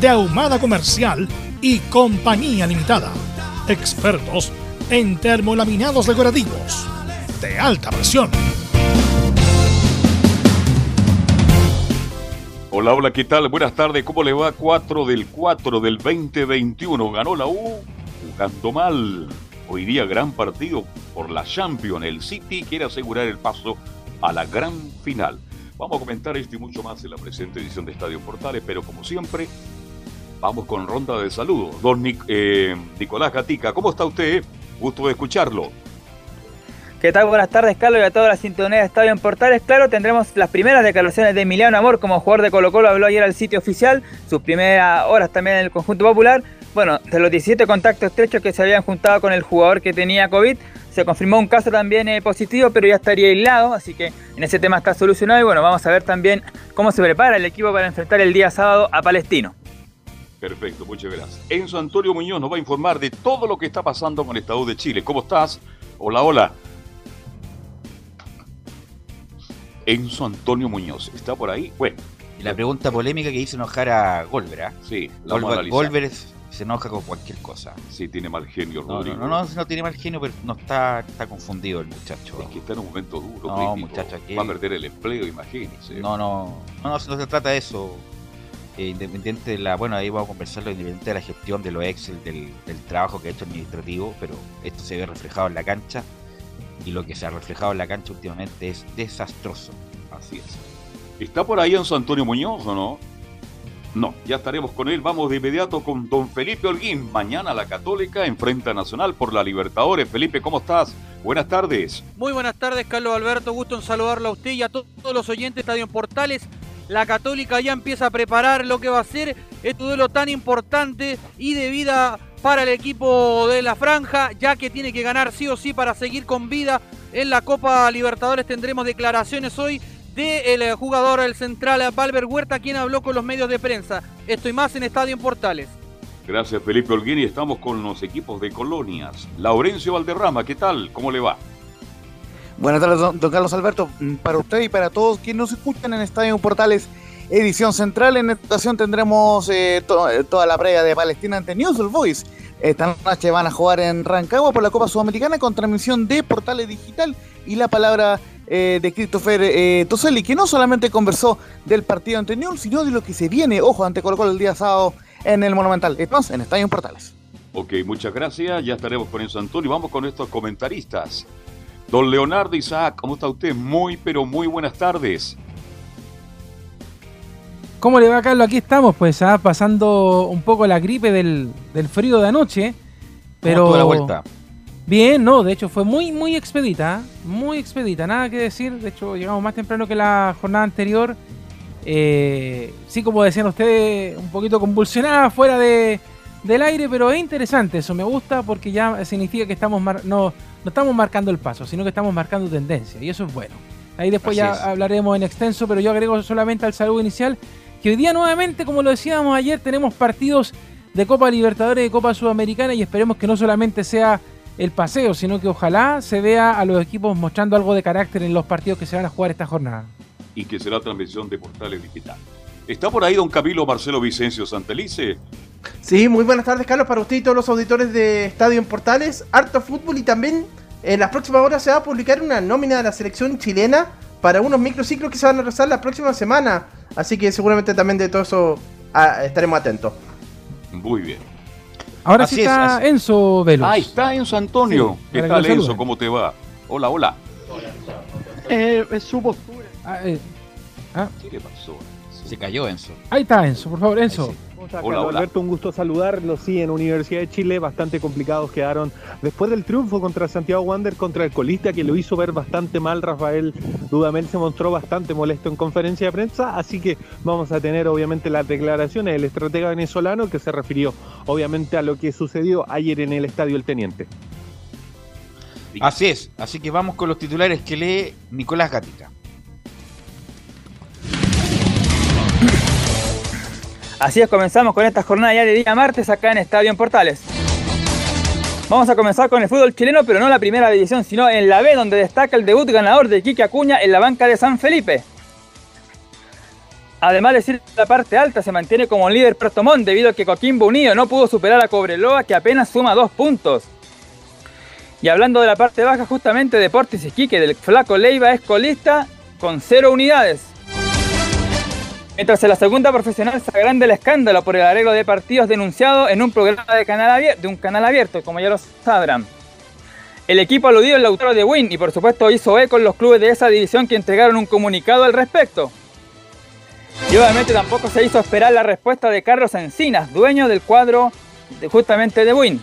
de Ahumada Comercial y Compañía Limitada. Expertos en termolaminados decorativos de alta presión. Hola, hola, ¿qué tal? Buenas tardes, ¿cómo le va? 4 del 4 del 2021. Ganó la U jugando mal. Hoy día gran partido por la Champions. El City quiere asegurar el paso a la gran final. Vamos a comentar esto y mucho más en la presente edición de Estadio Portales, pero como siempre, vamos con ronda de saludos. Don eh, Nicolás Gatica, ¿cómo está usted? Gusto de escucharlo. ¿Qué tal? Buenas tardes, Carlos, y a toda la sintonía de Estadio en Portales. Claro, tendremos las primeras declaraciones de Emiliano Amor como jugador de Colo Colo. Habló ayer al sitio oficial, sus primeras horas también en el conjunto popular. Bueno, de los 17 contactos estrechos que se habían juntado con el jugador que tenía COVID, se confirmó un caso también eh, positivo, pero ya estaría aislado, así que en ese tema está solucionado. Y bueno, vamos a ver también cómo se prepara el equipo para enfrentar el día sábado a Palestino. Perfecto, muchas gracias. Enzo Antonio Muñoz nos va a informar de todo lo que está pasando con el Estado de Chile. ¿Cómo estás? Hola, hola. Enzo Antonio Muñoz. ¿Está por ahí? Bueno. Y la pregunta polémica que hizo enojar a Golver, ¿ah? Sí, la Golver, se enoja con cualquier cosa. Sí, tiene mal genio, no, No, no, no, tiene mal genio, pero no está, está confundido el muchacho. Es que está en un momento duro. No, muchacho, aquí... Va a perder el empleo, imagínese. No, no, no, no, se trata de eso. Eh, independiente de la, bueno, ahí vamos a conversarlo, independiente de la gestión de los Excel, del, del trabajo que ha hecho administrativo, pero esto se ve reflejado en la cancha y lo que se ha reflejado en la cancha últimamente es desastroso. Así es. ¿Está por ahí en San Antonio Muñoz o no? No, ya estaremos con él. Vamos de inmediato con don Felipe Holguín. Mañana la Católica enfrenta Nacional por la Libertadores. Felipe, ¿cómo estás? Buenas tardes. Muy buenas tardes, Carlos Alberto. Gusto en saludarlo a usted y a todos los oyentes de Estadio Portales. La Católica ya empieza a preparar lo que va a ser este duelo tan importante y de vida para el equipo de la franja, ya que tiene que ganar sí o sí para seguir con vida en la Copa Libertadores. Tendremos declaraciones hoy del eh, jugador el central Valver Huerta, quien habló con los medios de prensa. Estoy más en Estadio en Portales. Gracias Felipe Olguín y estamos con los equipos de colonias. Laurencio Valderrama, ¿qué tal? ¿Cómo le va? Buenas tardes, don, Carlos Alberto. Mm, para usted y para todos quienes nos escuchan en Estadio Portales, edición central. En esta ocasión tendremos eh, eh, toda la previa de Palestina ante News Voice. Esta noche van a jugar en Rancagua por la Copa Sudamericana con transmisión de Portales Digital y la palabra eh, de Christopher Toselli, que no solamente conversó del partido ante sino de lo que se viene, ojo, ante Colo el día sábado en el Monumental. Entonces, en Estadio Portales. Ok, muchas gracias. Ya estaremos con eso, Antonio. Vamos con estos comentaristas. Don Leonardo Isaac, ¿cómo está usted? Muy, pero muy buenas tardes. ¿Cómo le va, Carlos? Aquí estamos, pues, ah, pasando un poco la gripe del, del frío de anoche. Pero. la vuelta? Bien, no, de hecho fue muy, muy expedita, muy expedita, nada que decir. De hecho, llegamos más temprano que la jornada anterior. Eh, sí, como decían ustedes, un poquito convulsionada fuera de, del aire, pero es interesante eso, me gusta porque ya significa que estamos no, no estamos marcando el paso, sino que estamos marcando tendencia, y eso es bueno. Ahí después ya hablaremos en extenso, pero yo agrego solamente al saludo inicial que hoy día nuevamente, como lo decíamos ayer, tenemos partidos de Copa Libertadores y Copa Sudamericana y esperemos que no solamente sea el paseo, sino que ojalá se vea a los equipos mostrando algo de carácter en los partidos que se van a jugar esta jornada. Y que será transmisión de Portales Digital. ¿Está por ahí don Camilo Marcelo Vicencio Santelice? Sí, muy buenas tardes, Carlos, para usted y todos los auditores de Estadio en Portales. Harto fútbol y también en las próximas horas se va a publicar una nómina de la selección chilena para unos microciclos que se van a realizar la próxima semana. Así que seguramente también de todo eso ah, estaremos atentos. Muy bien. Ahora Así sí es, está así- Enzo Velos. Ahí está Enzo Antonio. Sí, ¿Qué tal Enzo? ¿Cómo te va? Hola, hola. Eh, es su postura. Ah, eh, ¿Qué pasó? Se cayó Enzo. ahí está Enzo, por favor, Enzo. Ahí sí. ¿Cómo está, Hola. Alberto, un gusto saludarlo. Sí, en Universidad de Chile bastante complicados quedaron después del triunfo contra Santiago Wander, contra el colista, que lo hizo ver bastante mal. Rafael Dudamel se mostró bastante molesto en conferencia de prensa, así que vamos a tener obviamente las declaraciones del estratega venezolano que se refirió obviamente a lo que sucedió ayer en el Estadio El Teniente. Así es, así que vamos con los titulares que lee Nicolás Gatica. Así es, comenzamos con esta jornada ya de día martes acá en Estadio en Portales. Vamos a comenzar con el fútbol chileno, pero no la primera división, sino en la B, donde destaca el debut ganador de Quique Acuña en la banca de San Felipe. Además de decir la parte alta se mantiene como líder Montt debido a que Coquimbo Unido no pudo superar a Cobreloa que apenas suma dos puntos. Y hablando de la parte baja, justamente Deportes Iquique del Flaco Leiva es colista con cero unidades. Mientras en la segunda profesional se agranda el escándalo por el arreglo de partidos denunciado en un programa de, un canal abierto, como ya lo sabrán. El equipo aludido es Lautaro de Win y por supuesto hizo eco en los clubes de esa división que entregaron un comunicado al respecto. Y obviamente tampoco se hizo esperar la respuesta de Carlos Encinas, dueño del cuadro justamente de Win.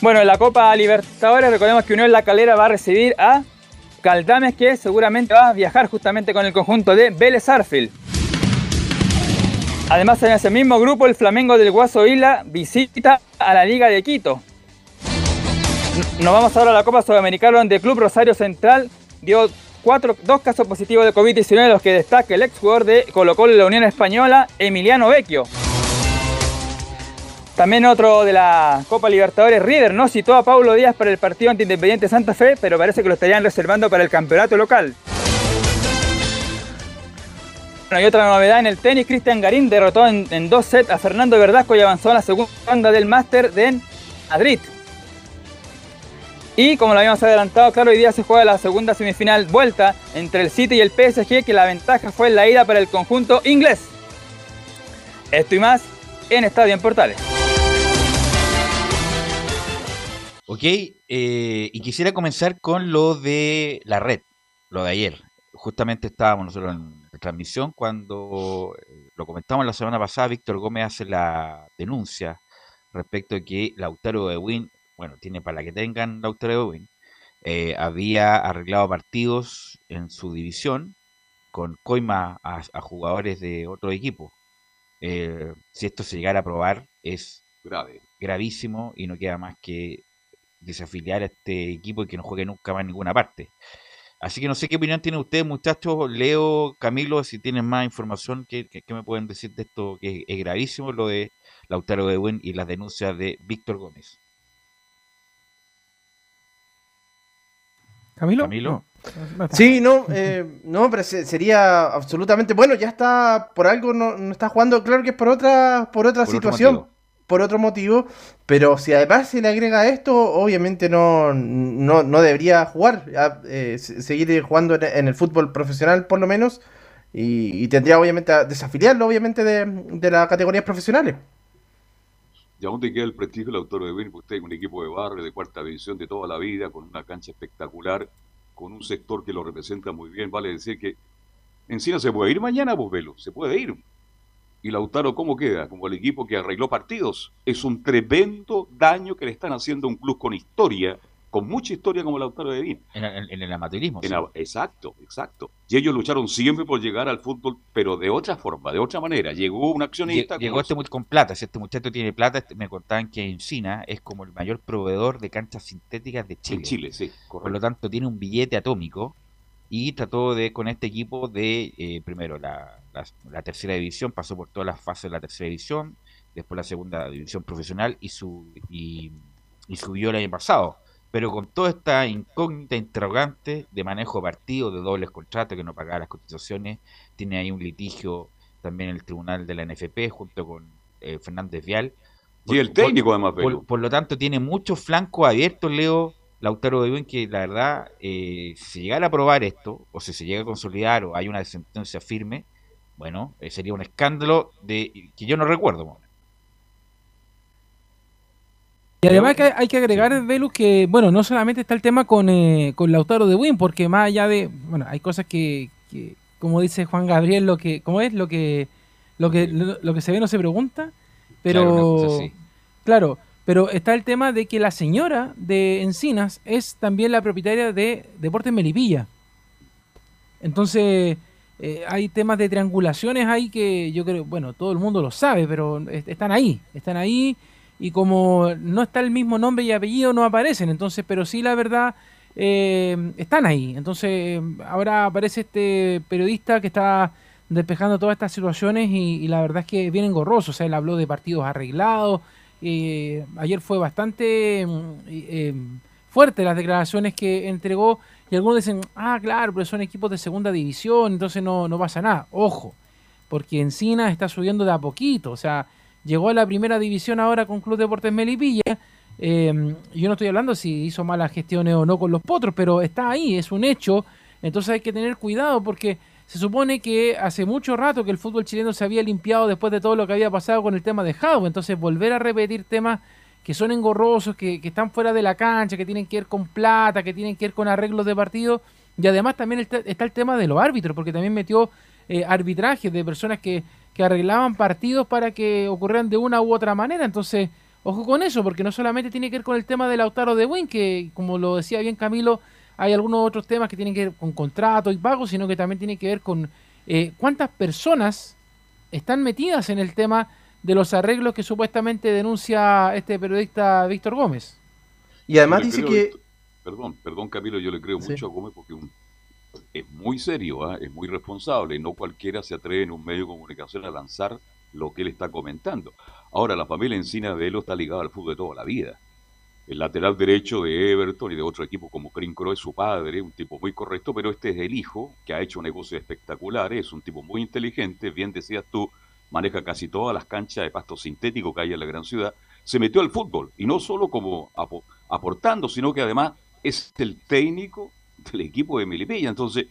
Bueno, en la Copa Libertadores recordemos que Unión La Calera va a recibir a Caldames que seguramente va a viajar justamente con el conjunto de Vélez Arfield. Además en ese mismo grupo el Flamengo del Guaso Isla visita a la Liga de Quito. Nos vamos ahora a la Copa Sudamericana donde el Club Rosario Central dio cuatro, dos casos positivos de COVID-19 de los que destaca el exjugador de Colo Colo y la Unión Española, Emiliano Vecchio. También otro de la Copa Libertadores, River, no citó a Paulo Díaz para el partido ante Independiente Santa Fe, pero parece que lo estarían reservando para el campeonato local. Bueno, y otra novedad en el tenis, Cristian Garín derrotó en, en dos sets a Fernando Verdasco y avanzó a la segunda ronda del Máster de Madrid. Y como lo habíamos adelantado, claro, hoy día se juega la segunda semifinal vuelta entre el City y el PSG, que la ventaja fue en la ida para el conjunto inglés. Esto y más en Estadio en Portales. Ok, eh, y quisiera comenzar con lo de la red, lo de ayer. Justamente estábamos nosotros en la transmisión cuando eh, lo comentamos la semana pasada, Víctor Gómez hace la denuncia respecto de que Lautaro de Win, bueno, tiene para la que tengan Lautaro de Win, eh, había arreglado partidos en su división con coima a, a jugadores de otro equipo. Eh, si esto se llegara a probar, es Grave. gravísimo y no queda más que desafiliar a este equipo y que no juegue nunca más en ninguna parte. Así que no sé qué opinión tienen ustedes, muchachos. Leo, Camilo, si tienen más información, ¿qué, qué- qué me pueden decir de esto? Que es gravísimo lo de Lautaro de Buen y las denuncias de Víctor Gómez. ¿Camilo? Camilo. No. Sí, no, eh, no, pero se- sería absolutamente bueno. Ya está por algo, no, no está jugando. Claro que es por otra, por otra Por situación. Por otro motivo. Pero si además se le agrega esto, obviamente no, no, no debería jugar, eh, se- seguir jugando en, el fútbol profesional por lo menos. Y, tendría obviamente a desafiliarlo, obviamente, de, de las categorías profesionales. ¿Y a dónde queda el prestigio del autor de Ben? Porque usted es un equipo de barrio, de cuarta división de toda la vida, con una cancha espectacular, con un sector que lo representa muy bien. Vale decir que Encina se puede ir mañana, velo, se puede ir. ¿Y Lautaro cómo queda? Como el equipo que arregló partidos. Es un tremendo daño que le están haciendo a un club con historia, con mucha historia como Lautaro de Bin. En, en- en el amateurismo. En sí. Exacto, exacto. Y ellos lucharon siempre por llegar al fútbol, pero de otra forma, de otra manera. Llegó un accionista. Lle- Llegó este con plata. Si este muchacho tiene plata, este- me contaban que Encina es como el mayor proveedor de canchas sintéticas de Chile. en Chile, sí, Por lo tanto, tiene un billete atómico y trató de, con este equipo, de, eh, primero, la, la- la tercera división, pasó por todas las fases de la tercera división, después la segunda división profesional y, su, y, y subió el año pasado. Pero con toda esta incógnita interrogante de manejo de partido, de dobles contratos, que no pagaba las cotizaciones, tiene ahí un litigio también en el tribunal de la NFP junto con eh, Fernández Vial. Y el técnico, además, Velo. Por, por lo tanto, tiene muchos flancos abiertos, Leo Lautaro de Buen, que la verdad, eh, si se llegara a probar esto, o si se llega a consolidar, o hay una sentencia firme, bueno, eh, sería un escándalo de que yo no recuerdo. Y además que hay que agregar, Velus, que, bueno, no solamente está el tema con, eh, con Lautaro de Win, porque más allá de, bueno, hay cosas que, que, como dice Juan Gabriel, lo que, ¿cómo es? Lo que, lo que, lo, que se ve no se pregunta, pero, claro, pero está el tema de que la señora de Encinas es también la propietaria de Deportes Melipilla. Entonces, eh, hay temas de triangulaciones ahí que yo creo, bueno, todo el mundo lo sabe, pero están ahí, están ahí y como no está el mismo nombre y apellido no aparecen, entonces, pero sí la verdad eh, están ahí. Entonces, ahora aparece este periodista que está despejando todas estas situaciones y, la verdad es que viene engorroso, o sea, él habló de partidos arreglados, eh, ayer fue bastante mm, eh, fuerte las declaraciones que entregó y algunos dicen, ah, claro, pero son equipos de segunda división, entonces no, no pasa nada. Ojo, porque Encina está subiendo de a poquito, o sea, llegó a la primera división ahora con Club Deportes Melipilla. Eh, yo no estoy hablando si hizo malas gestiones o no con los potros, pero está ahí, es un hecho. Entonces hay que tener cuidado porque se supone que hace mucho rato que el fútbol chileno se había limpiado después de todo lo que había pasado con el tema de Jau. Entonces volver a repetir temas que son engorrosos, que, están fuera de la cancha, que tienen que ver con plata, que tienen que ver con arreglos de partido. Y además también está, el tema de los árbitros, porque también metió eh, arbitrajes de personas que que arreglaban partidos para que ocurrieran de una u otra manera. Entonces, ojo con eso, porque no solamente tiene que ver con el tema del Lautaro de Win, que como lo decía bien Camilo, hay algunos otros temas que tienen que ver con contrato y pago, sino que también tiene que ver con eh, cuántas personas están metidas en el tema de los arreglos que supuestamente denuncia este periodista Víctor Gómez. Y además dice que... Perdón, perdón Camilo, yo le creo mucho a Gómez porque un es muy serio, ¿ah? es muy responsable. No cualquiera se atreve en un medio de comunicación a lanzar lo que él está comentando. Ahora, la familia Encina de Elo está ligada al fútbol de toda la vida. El lateral derecho de Everton y de otro equipo como Crincro es su padre, un tipo muy correcto, pero este es el hijo que ha hecho negocios espectaculares, es un tipo muy inteligente, bien decías tú, maneja casi todas las canchas de pasto sintético que hay en la gran ciudad. Se metió al fútbol y no solo como aportando, sino que además es el técnico del equipo de Milipilla. Entonces,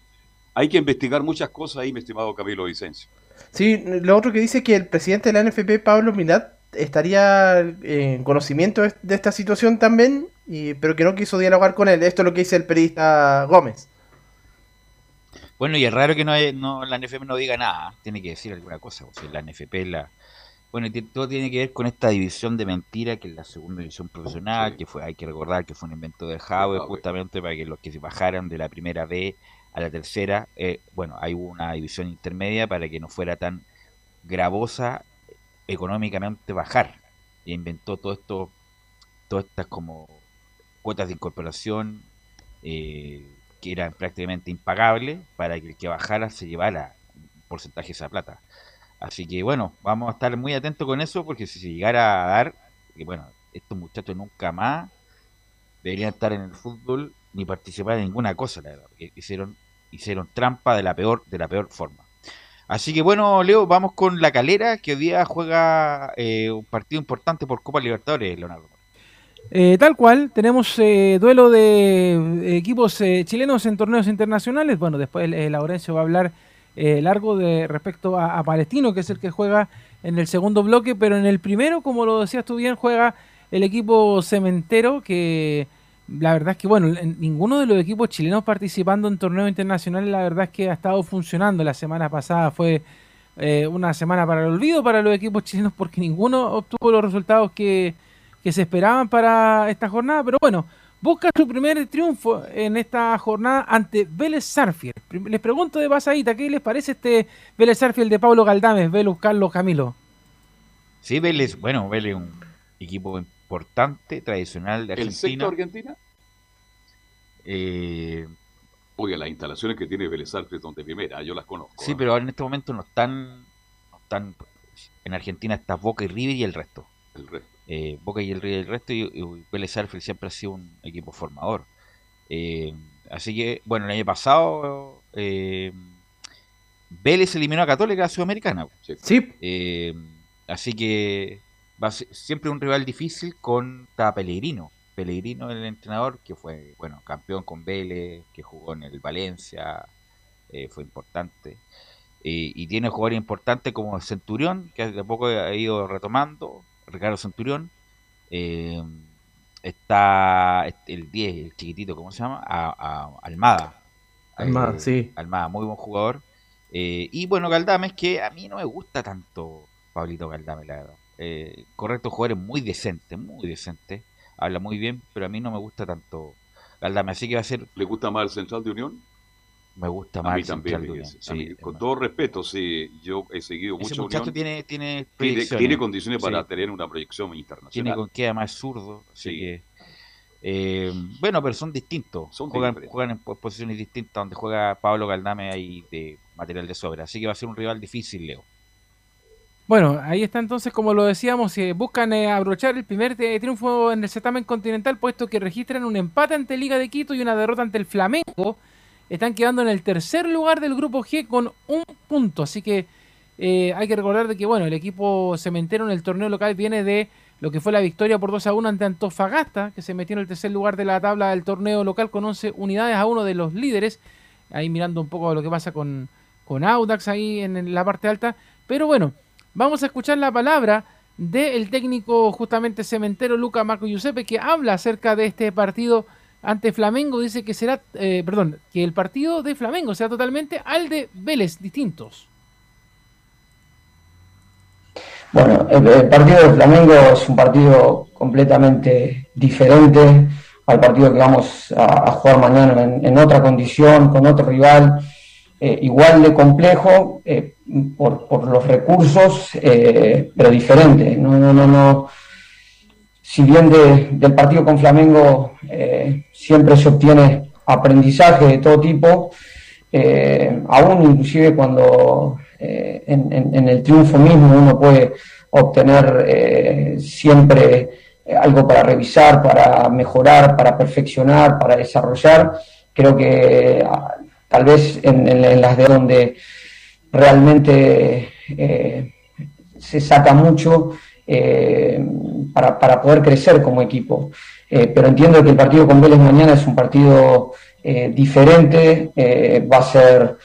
hay que investigar muchas cosas ahí, mi estimado Camilo Vicencio. Sí, lo otro que dice que el presidente de la NFP, Pablo Milat, estaría en conocimiento de esta situación también, y, pero que no quiso dialogar con él. Esto es lo que dice el periodista Gómez. Bueno, y es raro que no, no la NFP no diga nada, tiene que decir alguna cosa. O sea, la NFP la, bueno, todo tiene que ver con esta división de mentira que es la segunda división profesional, que fue, hay que recordar que fue un invento de Jaue justamente para que los que se bajaran de la primera B a la tercera, eh, bueno, hay una división intermedia para que no fuera tan gravosa económicamente bajar. Y inventó todo esto, todas estas como cuotas de incorporación eh, que eran prácticamente impagables para que el que bajara se llevara un porcentaje de esa plata. Así que bueno, vamos a estar muy atentos con eso porque si se llegara a dar, que bueno, estos muchachos nunca más deberían estar en el fútbol ni participar en ninguna cosa, la verdad, porque hicieron, hicieron trampa de la peor, de la peor forma. Así que bueno, Leo, vamos con la calera, que hoy día juega eh, un partido importante por Copa Libertadores, Leonardo. Eh, tal cual, tenemos eh, duelo de equipos chilenos en torneos internacionales. Bueno, después Laurencio va a hablar eh, largo de respecto a, Palestino, que es el que juega en el segundo bloque, pero en el primero, como lo decías tú bien, juega el equipo cementero, que la verdad es que, bueno, ninguno de los equipos chilenos participando en torneos internacionales, la verdad es que ha estado funcionando. La semana pasada fue eh, una semana para el olvido para los equipos chilenos porque ninguno obtuvo los resultados que, que se esperaban para esta jornada, pero bueno, busca su primer triunfo en esta jornada ante Vélez Sarfield. Les pregunto de pasadita, ¿qué les parece este Vélez Sarfield de Pablo Galdames, Vélez Carlos Camilo? Sí, Vélez, bueno, Vélez un equipo importante, tradicional de Argentina. ¿El Argentina? Eh, Oye, las instalaciones que tiene Vélez Sarfield son de primera, yo las conozco. Sí, ¿eh? pero en este momento no están, no están... En Argentina está Boca y River y el resto. El resto. Eh, Boca y el, el resto, y, y Vélez siempre ha sido un equipo formador. Eh, así que, bueno, el año pasado eh, Vélez eliminó a Católica a Sudamericana. Sí. así que va a ser siempre un rival difícil contra Pellegrino. Pellegrino, el entrenador, que fue, bueno, campeón con Vélez, que jugó en el Valencia, fue importante. Eh, y tiene jugadores importantes como Centurión, que de poco ha ido retomando, Ricardo Centurión. Eh, está el 10, el chiquitito, ¿cómo se llama? Almada. Almada, sí. Almada, muy buen jugador. y bueno, Galdames, que a mí no me gusta tanto Pablito Galdames, la verdad. Correcto, jugador muy decente, muy decente. Habla muy bien, pero a mí no me gusta tanto Galdames. Así que va a ser. ¿Le gusta más el Central de Unión? Me gusta más. A mí también. con todo respeto, sí, yo he seguido Ese mucho. muchacho tiene, tiene, tiene, condiciones para tener una proyección internacional. Tiene con que además zurdo, así que. Eh, bueno, pero son distintos. Son juegan, juegan en posiciones distintas. Donde juega Pablo Galdame ahí de material de sobra. Así que va a ser un rival difícil, Leo. Bueno, ahí está entonces, como lo decíamos, eh, buscan eh, abrochar el primer triunfo en el certamen continental, puesto que registran un empate ante Liga de Quito y una derrota ante el Flamengo están quedando en el tercer lugar del grupo G con un punto. Así que eh, hay que recordar de que bueno, el equipo cementero en el torneo local viene de lo que fue la victoria por 2 a 1 ante Antofagasta, que se metió en el tercer lugar de la tabla del torneo local con 11 unidades a uno de los líderes. Ahí mirando un poco lo que pasa con, con Audax ahí en la parte alta. Pero bueno, vamos a escuchar la palabra del técnico justamente cementero Luca Marco Giuseppe que habla acerca de este partido ante Flamengo dice que será, eh, perdón, que el partido de Flamengo será totalmente al de Vélez, distintos. Bueno, el, partido de Flamengo es un partido completamente diferente al partido que vamos a, jugar mañana en, otra condición, con otro rival, eh, igual de complejo eh, por, por, los recursos, pero diferente. No, no, no, no si bien del partido con Flamengo eh, siempre se obtiene aprendizaje de todo tipo, eh, aún inclusive cuando eh, en, el triunfo mismo uno puede obtener siempre algo para revisar, para mejorar, para perfeccionar, para desarrollar, creo que ah, tal vez en, las de donde realmente se saca mucho eh, para, para, poder crecer como equipo. Eh, pero entiendo que el partido con Vélez mañana es un partido eh, diferente, va a ser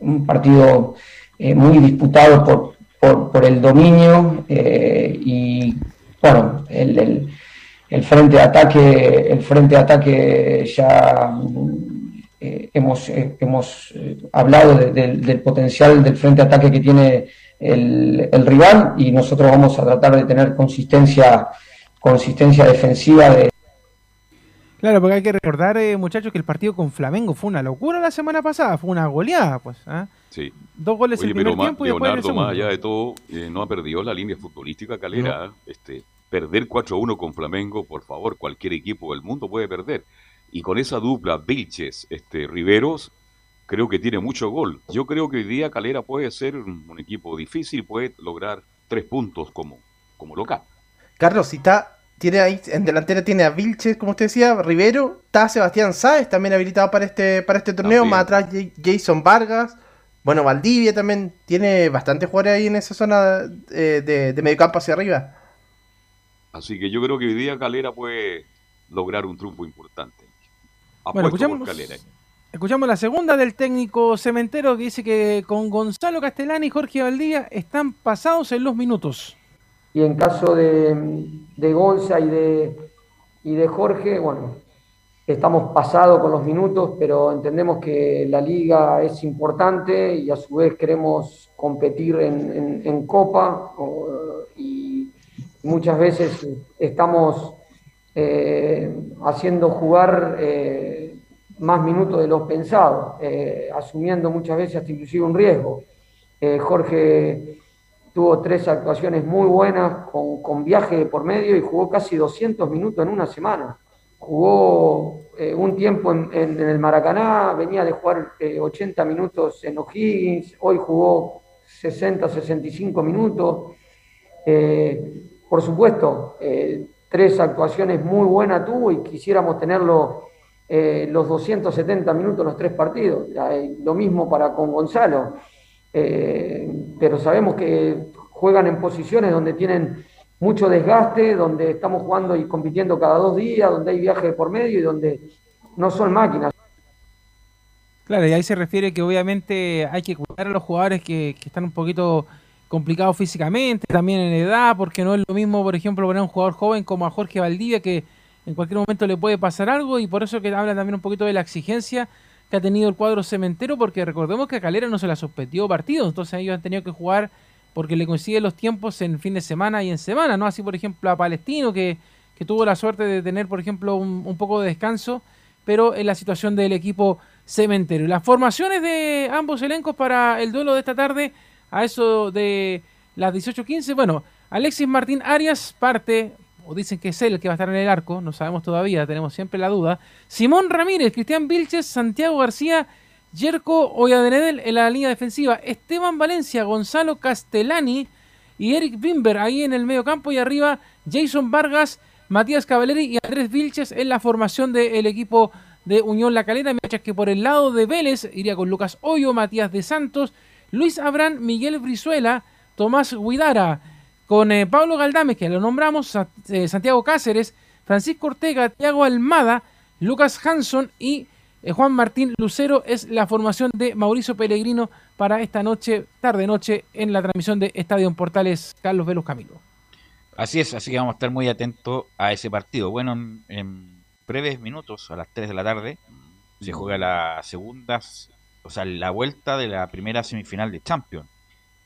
un partido muy disputado por, por, el dominio y bueno, el, el, frente de ataque, el frente de ataque ya hemos, hemos hablado del potencial del frente de ataque que tiene el, rival y nosotros vamos a tratar de tener consistencia, consistencia defensiva de, Claro, porque hay que recordar, eh, muchachos, que el partido con Flamengo fue una locura la semana pasada, fue una goleada, pues. ¿ah? Sí. Dos goles en el primer tiempo y después Leonardo, más allá de todo, eh, no ha perdido la línea futbolística calera. Este, perder 4-1 con Flamengo, por favor, cualquier equipo del mundo puede perder. Y con esa dupla, Vilches, este, Riveros, creo que tiene mucho gol. Yo creo que hoy día Calera puede ser un, equipo difícil, puede lograr tres puntos como, como local. Carlos, si está, tiene ahí, en delantera tiene a Vilches, como usted decía, Rivero, está Sebastián Sáez también habilitado para este, para este torneo, más atrás Jason Vargas, bueno, Valdivia también tiene bastante jugadores ahí en esa zona eh, de, de mediocampo hacia arriba. Así que yo creo que hoy día Calera puede lograr un triunfo importante. Bueno, escuchamos, la segunda del técnico cementero que dice que con Gonzalo Castellani y Jorge Valdivia están pasados en los minutos. Y en caso de, de Gonza y de, y de Jorge, bueno, estamos pasados con los minutos, pero entendemos que la liga es importante y a su vez queremos competir en, Copa y muchas veces estamos eh, haciendo jugar... Eh, más minutos de los pensados, eh, asumiendo muchas veces hasta inclusive un riesgo. Jorge tuvo tres actuaciones muy buenas con, viaje por medio y jugó casi 200 minutos en una semana. Jugó un tiempo en, el Maracaná, venía de jugar 80 minutos en O'Higgins, hoy jugó 60, 65 minutos. por supuesto, tres actuaciones muy buenas tuvo y quisiéramos tenerlo eh, los 270 minutos los tres partidos. Lo mismo para con Gonzalo. Eh, pero sabemos que juegan en posiciones donde tienen mucho desgaste, donde estamos jugando y compitiendo cada dos días, donde hay viaje por medio y donde no son máquinas. Claro, y ahí se refiere que obviamente hay que cuidar a los jugadores que, que están un poquito complicados físicamente, también en edad, porque no es lo mismo, por ejemplo, poner a un jugador joven como a Jorge Valdivia, que en cualquier momento le puede pasar algo, y por eso que habla también un poquito de la exigencia que ha tenido el cuadro cementero, porque recordemos que a Calera no se la suspendió partido, entonces ellos han tenido que jugar porque le coinciden los tiempos en fin de semana y en semana, ¿no? Así, por ejemplo, a Palestino, que, que tuvo la suerte de tener, por ejemplo, un, un poco de descanso, pero en la situación del equipo cementero. Las formaciones de ambos elencos para el duelo de esta tarde a eso de las 18.15. Bueno, Alexis Martín Arias parte, o dicen que es él el que va a estar en el arco, no sabemos todavía, tenemos siempre la duda. Simón Ramírez, Cristian Vilches, Santiago García, Yerko Oyadenedel en la línea defensiva, Esteban Valencia, Gonzalo Castellani y Eric Bimber ahí en el medio campo y arriba Jason Vargas, Matías Cavaleri y Andrés Vilches en la formación del equipo de Unión La Calera, mientras que por el lado de Vélez iría con Lucas Hoyo, Matías de Santos, Luis Abrán, Miguel Brizuela, Tomás Guidara, con eh, Pablo Galdames, que lo nombramos, eh, Santiago Cáceres, Francisco Ortega, Tiago Almada, Lucas Hanson y eh, Juan Martín Lucero es la formación de Mauricio Pellegrino para esta noche, tarde noche, en la transmisión de Estadio en Portales Carlos Velos Camilo. Así es, así que vamos a estar muy atentos a ese partido. Bueno, en, en breves minutos, a las 3 de la tarde, se juega la segunda o sea, la vuelta de la primera semifinal de Champions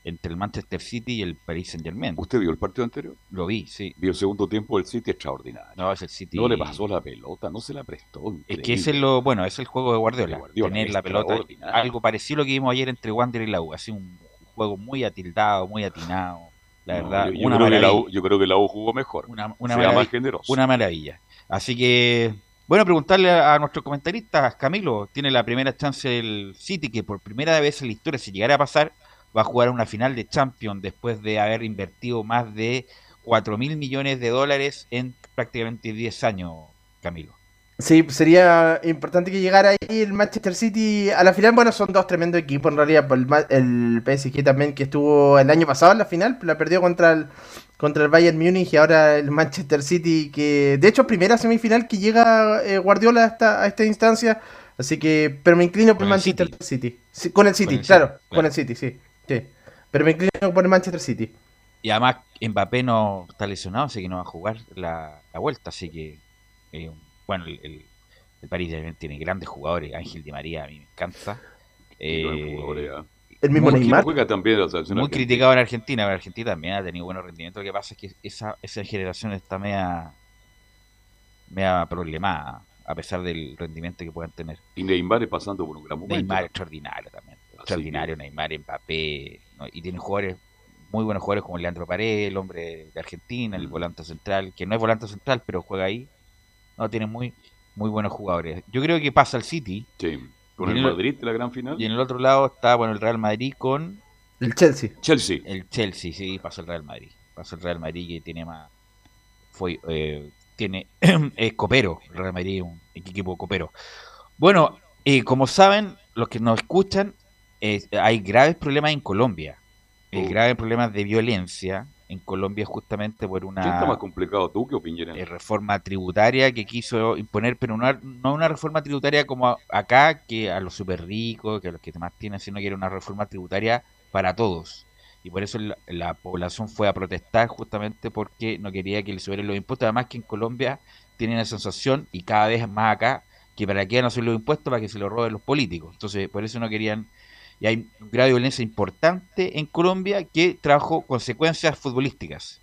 entre el Manchester City y el Paris Saint Germain. ¿Usted vio el partido anterior? Lo vi, sí. Vio el segundo tiempo del City extraordinario. No, es el City. No le pasó la pelota, no se la prestó. Es que ese es lo, bueno, es el juego de Guardiola. Tener la pelota. Algo parecido a lo que vimos ayer entre Wander y la U. Así un juego muy atildado, muy atinado. La No, verdad, yo, yo una creo que la. U, yo creo que la U jugó mejor. Una, una sea maravilla. más generoso. Una maravilla. Así que, bueno, preguntarle a, a nuestros comentaristas, Camilo, tiene la primera chance el City, que por primera vez en la historia, si llegara a pasar, va a jugar una final de Champions después de haber invertido más de 4 mil millones de dólares en prácticamente 10 años, Camilo. Sí, sería importante que llegara ahí el Manchester City a la final. Bueno, son dos tremendos equipos en realidad. El, el PSG también que estuvo el año pasado en la final, la perdió contra el, contra el Bayern Múnich y ahora el Manchester City que de hecho primera semifinal que llega eh, Guardiola a esta, a esta instancia. Así que, pero me inclino por el Manchester City. Sí, con el City, el City, claro, con el City, sí, sí. Pero me inclino por el Manchester City. Y además Mbappé no está lesionado, así que no va a jugar la, la vuelta. Así que, eh, bueno, el, el, el Paris Saint-Germain tiene grandes jugadores. Ángel Di María, a mí me encanta. Eh, hay jugadores. El mismo Muy- Neymar. juega también la selección muy argentina. criticado en Argentina, pero Argentina también ha tenido buenos rendimientos. Lo que pasa es que esa, esa generación está media, media problemada, a pesar del rendimiento que puedan tener. Y Neymar es pasando por un gran momento. Neymar extraordinario también. Extraordinario Neymar, Mbappé. ¿no? Y tienen jugadores, muy buenos jugadores como Leandro Paredes, el hombre de Argentina, Mm. el volante central, que no es volante central, pero juega ahí. No, tienen muy, muy buenos jugadores. Yo creo que pasa el City. Sí, con Y el en el- Madrid de la gran final. Y en el otro lado está bueno el Real Madrid con El Chelsea. Chelsea. el Chelsea, sí, pasó el Real Madrid. Pasó el Real Madrid que tiene más. Fue, eh, tiene. es copero. El Real Madrid es un equipo copero. Bueno, eh, como saben, los que nos escuchan, eh, hay graves problemas en Colombia. Oh. graves problemas de violencia en Colombia justamente por ¿Qué una está más complicado, tú que Piñera? eh, reforma tributaria que quiso imponer, pero no, no una reforma tributaria como a- acá, que a los super ricos, que a los que más tienen, sino que era una reforma tributaria para todos. Y por eso la, la población fue a protestar justamente porque no quería que le subieran los impuestos. Además que en Colombia tienen la sensación, y cada vez más acá, que para qué van a subir los impuestos para que se los roben los políticos. Entonces, por eso no querían... Y hay un grado de violencia importante en Colombia que trajo consecuencias futbolísticas.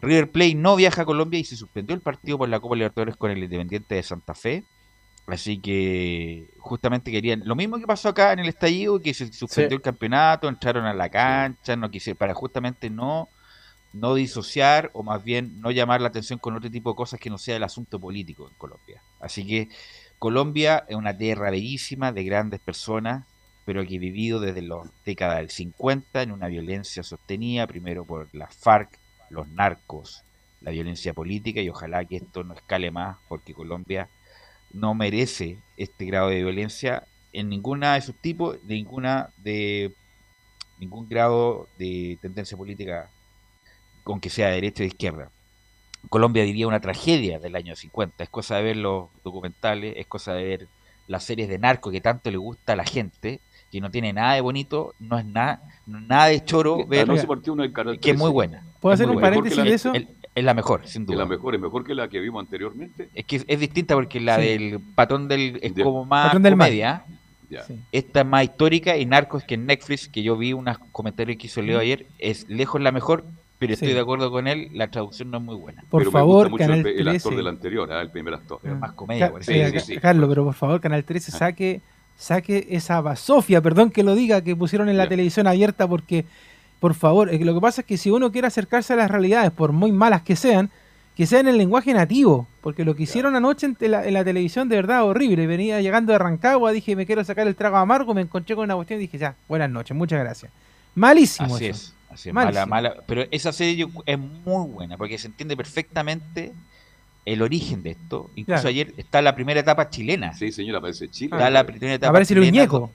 River Plate no viaja a Colombia y se suspendió el partido por la Copa Libertadores con el Independiente de Santa Fe. Así que justamente querían lo mismo que pasó acá en el estallido, que se suspendió Sí. el campeonato, entraron a la cancha, no quise, para justamente no, no disociar o más bien no llamar la atención con otro tipo de cosas que no sea el asunto político en Colombia. Así que Colombia es una tierra bellísima de grandes personas, pero que vivido desde las décadas del 50 en una violencia sostenida, primero por las FARC, los narcos, la violencia política, y ojalá que esto no escale más, porque Colombia no merece este grado de violencia en ninguna de sus tipos, ninguna de ningún grado de tendencia política, con que sea de derecha o de izquierda. Colombia vivía una tragedia del año 50, es cosa de ver los documentales, es cosa de ver las series de narco que tanto le gusta a la gente, que no tiene nada de bonito, no es nada, nada de choro, ver, que es muy 13. buena. ¿Puedo Es hacer un buena. paréntesis la- de eso? Es, es la mejor, sin Es duda. la mejor, es mejor que la que vimos anteriormente. Es que es distinta porque la Sí. del patón del es como más Patrón del comedia. Esta es más histórica y Narcos que en Netflix, que yo vi unos comentarios que hizo Leo ayer, es lejos la mejor, pero estoy Sí. de acuerdo con él, la traducción no es muy buena. Por Pero me favor, gusta mucho Canal el, el 13. actor del anterior, ah, el primer actor. Pero Ah. más comedia, Ca-. Sí, eh, sí, Ca- sí. Carlos, pero por favor, Canal 13 saque, saque esa basofia, perdón que lo diga, que pusieron en la televisión abierta porque, por favor, lo que pasa es que si uno quiere acercarse a las realidades, por muy malas que sean, que sean en lenguaje nativo, porque lo que hicieron anoche en, la, en la televisión de verdad horrible. Venía llegando de Rancagua, dije me quiero sacar el trago amargo, me encontré con una cuestión y dije ya, buenas noches, muchas gracias. Malísimo Así eso. es, así es, Malísimo. mala, mala. Pero esa serie es muy buena porque se entiende perfectamente el origen de esto. Incluso Claro. ayer está la primera etapa chilena. Sí, señora, parece Chile. Está la primera etapa Aparece chilena Luñeco.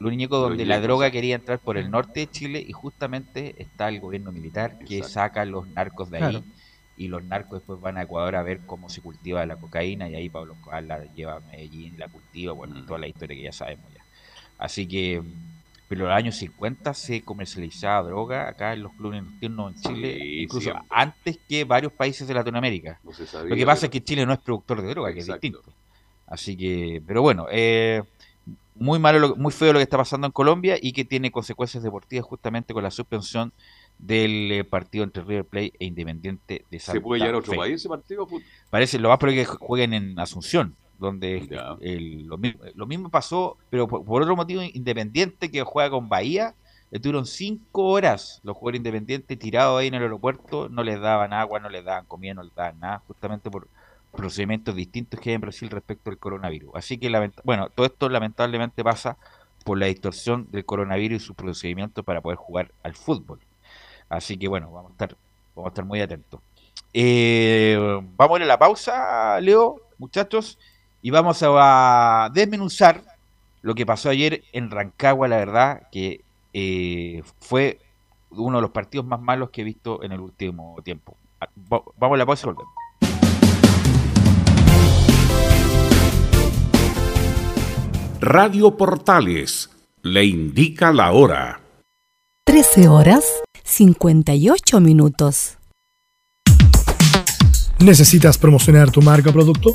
Luñeco, donde la droga sí. quería entrar por el norte de Chile y justamente está el gobierno militar que Exacto. saca a los narcos de ahí Claro. y los narcos después van a Ecuador a ver cómo se cultiva la cocaína y ahí Pablo Escobar la lleva a Medellín y la cultiva, bueno, Mm. toda la historia que ya sabemos ya. Así que, pero en los años 50 se comercializaba droga acá en los clubes nocturnos en Chile, Sí, incluso antes que varios países de Latinoamérica. No se sabía, Lo que pasa es que Chile no es productor de droga, que Exacto. es distinto. Así que, pero bueno, eh, muy malo, lo- muy feo lo que está pasando en Colombia y que tiene consecuencias deportivas justamente con la suspensión del eh, partido entre River Plate e Independiente de Santa ¿Se puede llegar a otro Fe. país ese partido? Parece lo más probable es que jueguen en Asunción, donde el- lo, mi- lo mismo pasó, pero por, por otro motivo Independiente que juega con Bahía, estuvieron cinco horas los jugadores independientes tirados ahí en el aeropuerto, no les daban agua, no les daban comida, no les daban nada, justamente por procedimientos distintos que hay en Brasil respecto al coronavirus. Así que, bueno, todo esto lamentablemente pasa por la distorsión del coronavirus y sus procedimientos para poder jugar al fútbol. Así que, bueno, vamos a estar, vamos a estar muy atentos. Eh, vamos a ir a la pausa, Leo, muchachos, y vamos a desmenuzar lo que pasó ayer en Rancagua, la verdad, que eh, fue uno de los partidos más malos que he visto en el último tiempo. Ah, va- Vamos a la pausa y volvemos. Radio Portales le indica la hora. 13 horas 58 minutos. ¿Necesitas promocionar tu marca o producto?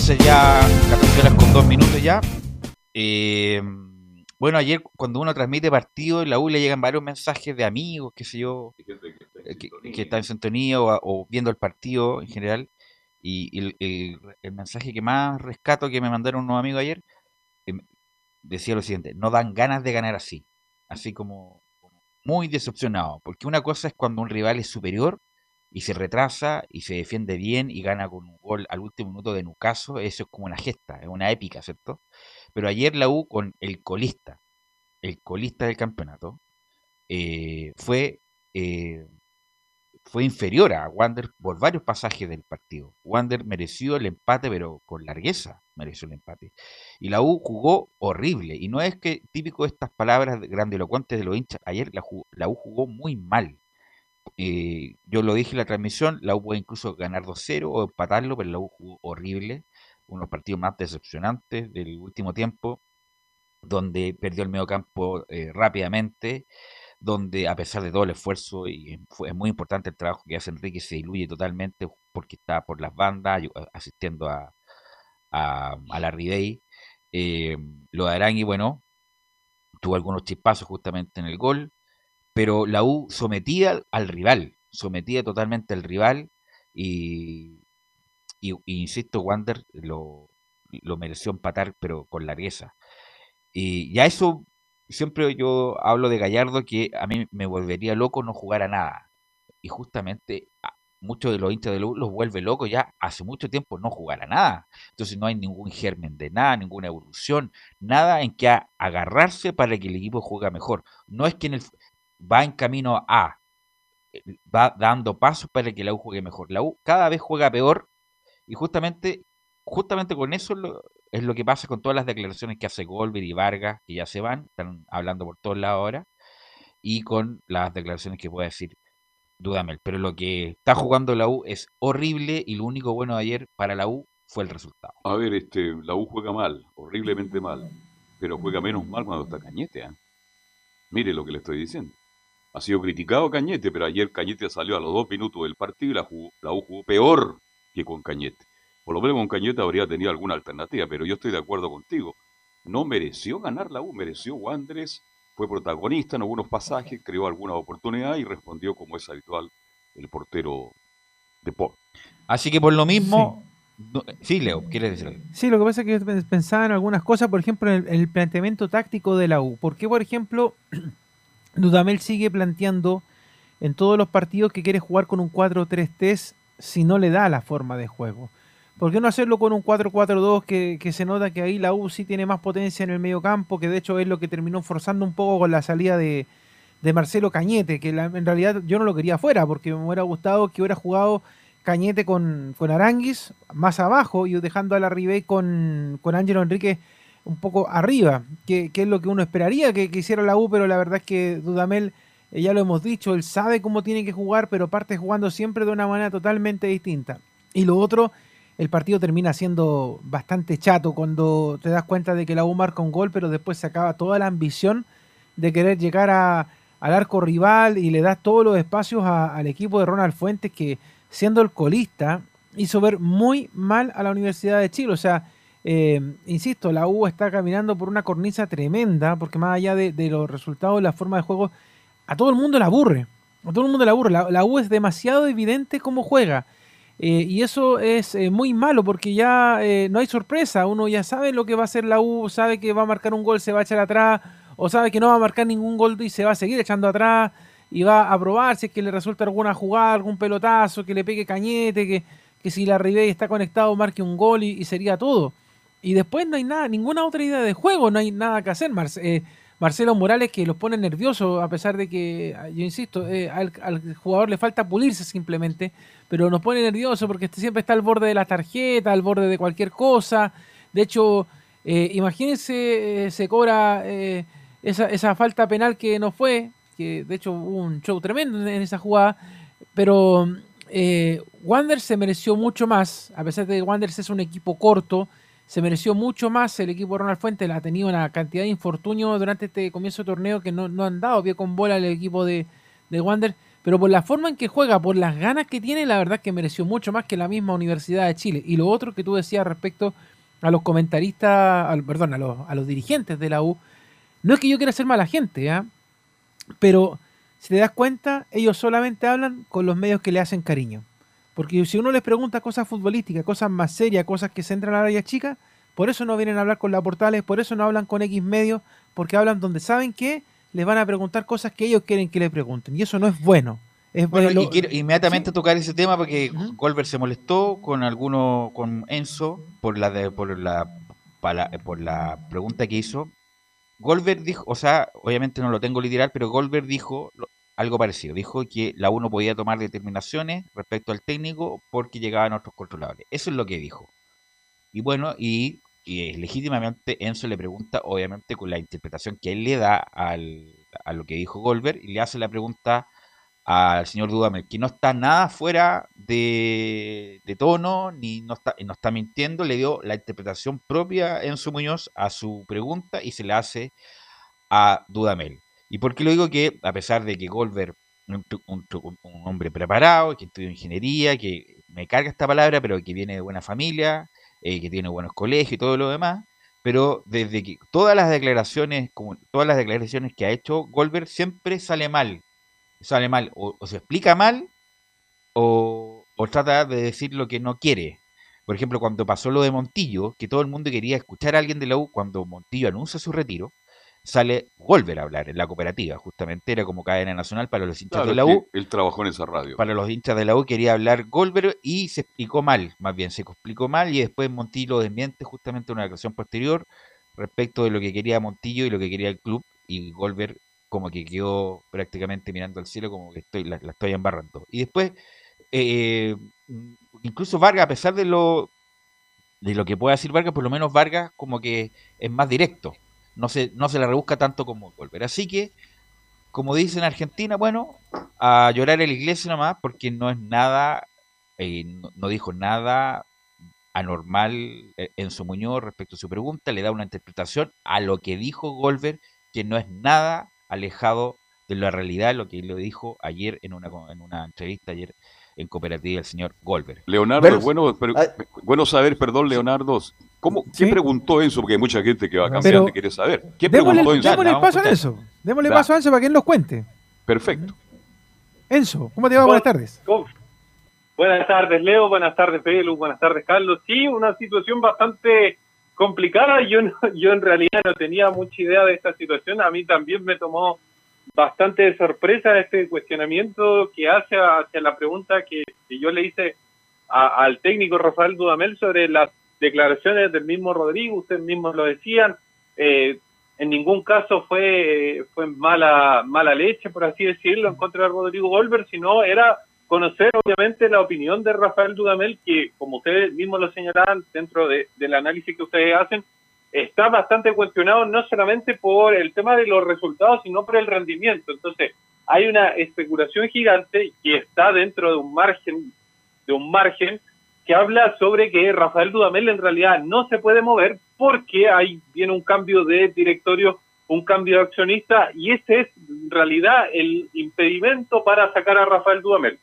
14 ya, 14 horas con 2 minutos ya. Eh, bueno, ayer cuando uno transmite partido, en la U le llegan varios mensajes de amigos, qué sé yo, eh, que, que está en sintonía o, o viendo el partido en general. Y el, el- el mensaje que más rescato que me mandaron unos amigos ayer em, decía lo siguiente: no dan ganas de ganar así. Así como muy decepcionado. Porque una cosa es cuando un rival es superior y se retrasa y se defiende bien y gana con un gol al último minuto de Nucaso, eso es como una gesta, es una épica, ¿cierto? Pero ayer la U con el colista, el colista del campeonato, eh, fue, eh, fue inferior a Wander por varios pasajes del partido. Wander mereció el empate, pero con largueza mereció el empate. Y la U jugó horrible. Y no es que típico de estas palabras grandilocuentes de los hinchas. Ayer la, la U jugó muy mal. Eh, yo lo dije en la transmisión, la U puede incluso ganar 2-0 o empatarlo, pero la U jugó horrible. Unos partidos más decepcionantes del último tiempo, donde perdió el medio campo eh, rápidamente, donde a pesar de todo el esfuerzo, y es- muy importante el trabajo que hace Enrique, se diluye totalmente porque está por las bandas, asistiendo a, a, la Ribey. Eh, lo de Arangui, bueno, tuvo algunos chispazos justamente en el gol, pero la U sometía al rival, sometía totalmente al rival y, insisto, Wander lo, lo mereció empatar, pero con largueza. Y ya eso, siempre yo hablo de Gallardo que a mí me volvería loco no jugar a nada. Y justamente a- muchos de los hinchas de la U los vuelve locos ya hace mucho tiempo no jugar a nada. Entonces no hay ningún germen de nada, ninguna evolución, nada en que agarrarse para que el equipo juegue mejor. No es que en el, va en camino a, eh, va dando pasos para que la U juegue mejor. La U cada vez juega peor y justamente, justamente con eso lo- es lo que pasa con todas las declaraciones que hace Golver y Vargas, que ya se van, están hablando por todos lados ahora, y con las declaraciones que puede decir Dudamel. Pero lo que está jugando la U es horrible y lo único bueno de ayer para la U fue el resultado. A ver, este, la U juega mal, horriblemente mal, pero juega menos mal cuando está Cañete. ¿ah? Mire lo que le estoy diciendo. Ha sido criticado Cañete, pero ayer Cañete salió a los dos minutos del partido y la, jugó- la U jugó peor que con Cañete. Por lo menos con Cañete habría tenido alguna alternativa, pero yo estoy de acuerdo contigo. No mereció ganar la U, mereció Wanderers, fue protagonista en algunos pasajes, creó alguna oportunidad y respondió como es habitual el portero de Port. Así que por lo mismo, no- sí, Leo, ¿quieres decir algo? Sí, lo que pasa es que yo pe- pensaba en algunas cosas, por ejemplo, en el, en el planteamiento táctico de la U. ¿Por qué, por ejemplo, Dudamel sigue planteando en todos los partidos que quiere jugar con un 4-3-3 si no le da la forma de juego? ¿Por qué no hacerlo con un 4-4-2 que, se nota que ahí la U sí tiene más potencia en el medio campo, que de hecho es lo que terminó forzando un poco con la salida de, de Marcelo Cañete, que en realidad yo no lo quería fuera, porque me hubiera gustado que hubiera jugado Cañete con, con Aranguis más abajo y dejando a la Ribey con, con Ángelo Enrique un poco arriba, que, es lo que uno esperaría que, hiciera la U, pero la verdad es que Dudamel eh, ya lo hemos dicho, él sabe cómo tiene que jugar, pero parte jugando siempre de una manera totalmente distinta. Y lo otro, el partido termina siendo bastante chato cuando te das cuenta de que la U marca un gol, pero después se acaba toda la ambición de querer llegar a, al arco rival y le das todos los espacios al equipo de Ronald Fuentes que siendo el colista hizo ver muy mal a la Universidad de Chile. O sea, eh, insisto, la U está caminando por una cornisa tremenda porque más allá de, los resultados, la forma de juego, a todo el mundo le aburre. A todo el mundo le aburre. La, la U es demasiado evidente cómo juega. Eh, y eso es eh, muy malo porque ya eh, no hay sorpresa. Uno ya sabe lo que va a hacer la U, sabe que va a marcar un gol, se va a echar atrás, o sabe que no va a marcar ningún gol y se va a seguir echando atrás y va a probar si es que le resulta alguna jugada, algún pelotazo, que le pegue cañete, que, si la Ribey está conectado marque un gol y sería todo. Y después no hay nada, ninguna otra idea de juego, no hay nada que hacer. Eh, Marcelo Morales que los pone nerviosos, a pesar de que, ah, yo insisto, eh, al, jugador le falta pulirse simplemente, pero nos pone nerviosos porque este siempre está al borde de la tarjeta, al borde de cualquier cosa. De hecho, eh, imagínense, eh, se cobra esa, esa falta penal que no fue, que de hecho hubo un show tremendo en, en esa jugada, pero eh, Wander se mereció mucho más, a pesar de que Wander es un equipo corto, se mereció mucho más el equipo de Ronald Fuentes, ha tenido una cantidad de infortunios durante este comienzo de torneo que no, no han dado pie con bola el equipo de, de Wander, pero por la forma en que juega, por las ganas que tiene, la verdad que mereció mucho más que la misma Universidad de Chile. Y lo otro que tú decías respecto a los comentaristas, perdón, a los, a los dirigentes de la U, no es que yo quiera ser mala gente, ¿ya? pero si te das cuenta, ellos solamente hablan con los medios que le hacen cariño. Porque si uno les pregunta cosas futbolísticas, cosas más serias, cosas que se entran al área chica, por eso no vienen a hablar con la portales, por eso no hablan con X medios, porque hablan donde saben que les van a preguntar cosas que ellos quieren que le pregunten. Y eso no es bueno. Es Bueno, y quiero inmediatamente tocar ese tema porque Goldberg se molestó con alguno, con Enzo, por la de, por la por la pregunta que hizo. Goldberg dijo, o sea, obviamente no lo tengo literal, pero Goldberg dijo algo parecido. Dijo que la U podía tomar determinaciones respecto al técnico porque llegaban otros controladores. Eso es lo que dijo. Y bueno, y, y, legítimamente Enzo le pregunta, obviamente con la interpretación que él le da al, a lo que dijo Goldberg, y le hace la pregunta al señor Dudamel, que no está nada fuera de, de tono, ni no está, no está mintiendo, le dio la interpretación propia Enzo Muñoz a su pregunta y se la hace a Dudamel. ¿Y por qué lo digo que, a pesar de que Goldberg, un, un- hombre preparado, que estudió ingeniería, que me carga esta palabra, pero que viene de buena familia, eh, que tiene buenos colegios y todo lo demás, pero desde que todas las declaraciones, como todas las declaraciones que ha hecho Goldberg siempre sale mal, sale mal, o, o se explica mal, o, o trata de decir lo que no quiere. Por ejemplo, cuando pasó lo de Montillo, que todo el mundo quería escuchar a alguien de la U, cuando Montillo anuncia su retiro, sale Goldberg a hablar en la cooperativa, justamente era como cadena nacional para los hinchas Claro, de la U. él trabajó en esa radio. Para los hinchas de la U quería hablar Goldberg y se explicó mal, más bien se explicó mal y después Montillo lo desmiente justamente en una declaración posterior respecto de lo que quería Montillo y lo que quería el club y Goldberg como que quedó prácticamente mirando al cielo como que estoy la, la estoy embarrando. Y después eh, incluso Vargas, a pesar de lo de lo que pueda decir Vargas, por lo menos Vargas como que es más directo. No se, no se la rebusca tanto como Goldberg. Así que, como dicen en Argentina, bueno, a llorar en la iglesia nomás, porque no es nada, eh, no, no dijo nada anormal eh, en su Muñoz respecto a su pregunta, le da una interpretación a lo que dijo Goldberg, que no es nada alejado de la realidad, lo que le dijo ayer en una, en una entrevista ayer en cooperativa el señor Goldberg. Leonardo, Pero- bueno, pero- bueno saber, perdón, Leonardo, ¿cómo, ¿qué preguntó Enzo? Porque hay mucha gente que va cambiando Pero- y quiere saber. ¿Qué Démosle, preguntó Enzo? démosle paso a Enzo. Démosle Da. paso a Enzo para que él nos cuente. Perfecto. Enzo, ¿cómo te va? Buenas tardes. ¿Cómo? Buenas tardes, Leo. Buenas tardes, Pelu. Buenas tardes, Carlos. Sí, una situación bastante complicada. Yo, no- yo en realidad no tenía mucha idea de esta situación. A mí también me tomó bastante de sorpresa este cuestionamiento que hace hacia la pregunta que, que yo le hice a- al técnico Rafael Dudamel sobre las declaraciones del mismo Rodrigo. Ustedes mismos lo decían. Eh, en ningún caso fue, fue mala, mala leche, por así decirlo, en contra de Rodrigo Goldberg, sino era conocer obviamente la opinión de Rafael Dudamel, que como ustedes mismos lo señalaban dentro de- del análisis que ustedes hacen, está bastante cuestionado no solamente por el tema de los resultados, sino por el rendimiento. Entonces, hay una especulación gigante que está dentro de un margen, de un margen que habla sobre que Rafael Dudamel en realidad no se puede mover porque hay viene un cambio de directorio, un cambio de accionista y ese es en realidad el impedimento para sacar a Rafael Dudamel.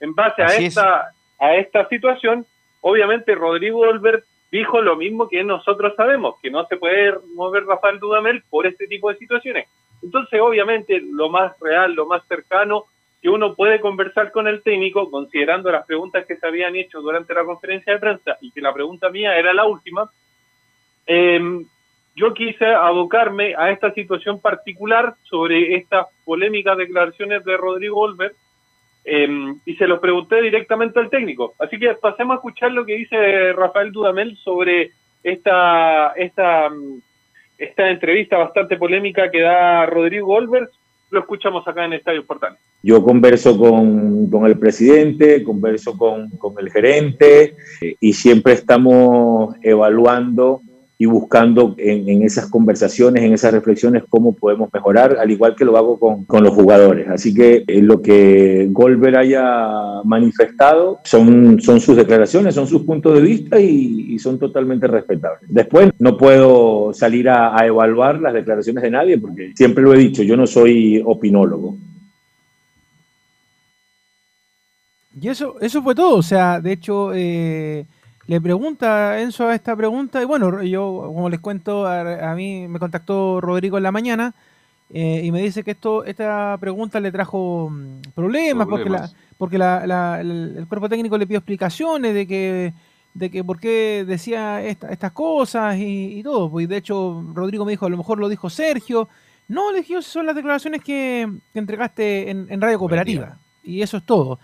En base a esta a esta situación, obviamente Rodrigo Olver dijo lo mismo que nosotros sabemos, que no se puede mover Rafael Dudamel por este tipo de situaciones. Entonces, obviamente, lo más real, lo más cercano que uno puede conversar con el técnico, considerando las preguntas que se habían hecho durante la conferencia de prensa y que la pregunta mía era la última, eh, yo quise abocarme a esta situación particular sobre estas polémicas declaraciones de Rodrigo Olver eh, y se los pregunté directamente al técnico. Así que pasemos a escuchar lo que dice Rafael Dudamel sobre esta, esta, esta entrevista bastante polémica que da Rodrigo Olver lo escuchamos acá en Estadio Portales. Yo converso con, con el presidente, converso con, con el gerente eh, y siempre estamos evaluando y buscando en, esas conversaciones, en esas reflexiones, cómo podemos mejorar, al igual que lo hago con, con los jugadores. Así que eh, lo que Goldberg haya manifestado son, son sus declaraciones, son sus puntos de vista y, son totalmente respetables. Después no puedo salir a, a evaluar las declaraciones de nadie porque siempre lo he dicho, yo no soy opinólogo. Y eso, eso fue todo. O sea, de hecho, eh, le pregunta Enzo a esta pregunta. Y bueno, yo, como les cuento, a, a mí me contactó Rodrigo en la mañana eh, y me dice que esto, esta pregunta le trajo mm, problemas, porque, la, porque la, la, el, el cuerpo técnico le pidió explicaciones de que de que por qué decía esta, estas cosas y, y todo. Pues de hecho, Rodrigo me dijo, a lo mejor lo dijo Sergio. No, le dije, son las declaraciones que, que entregaste en, en Radio Cooperativa. Y eso es todo.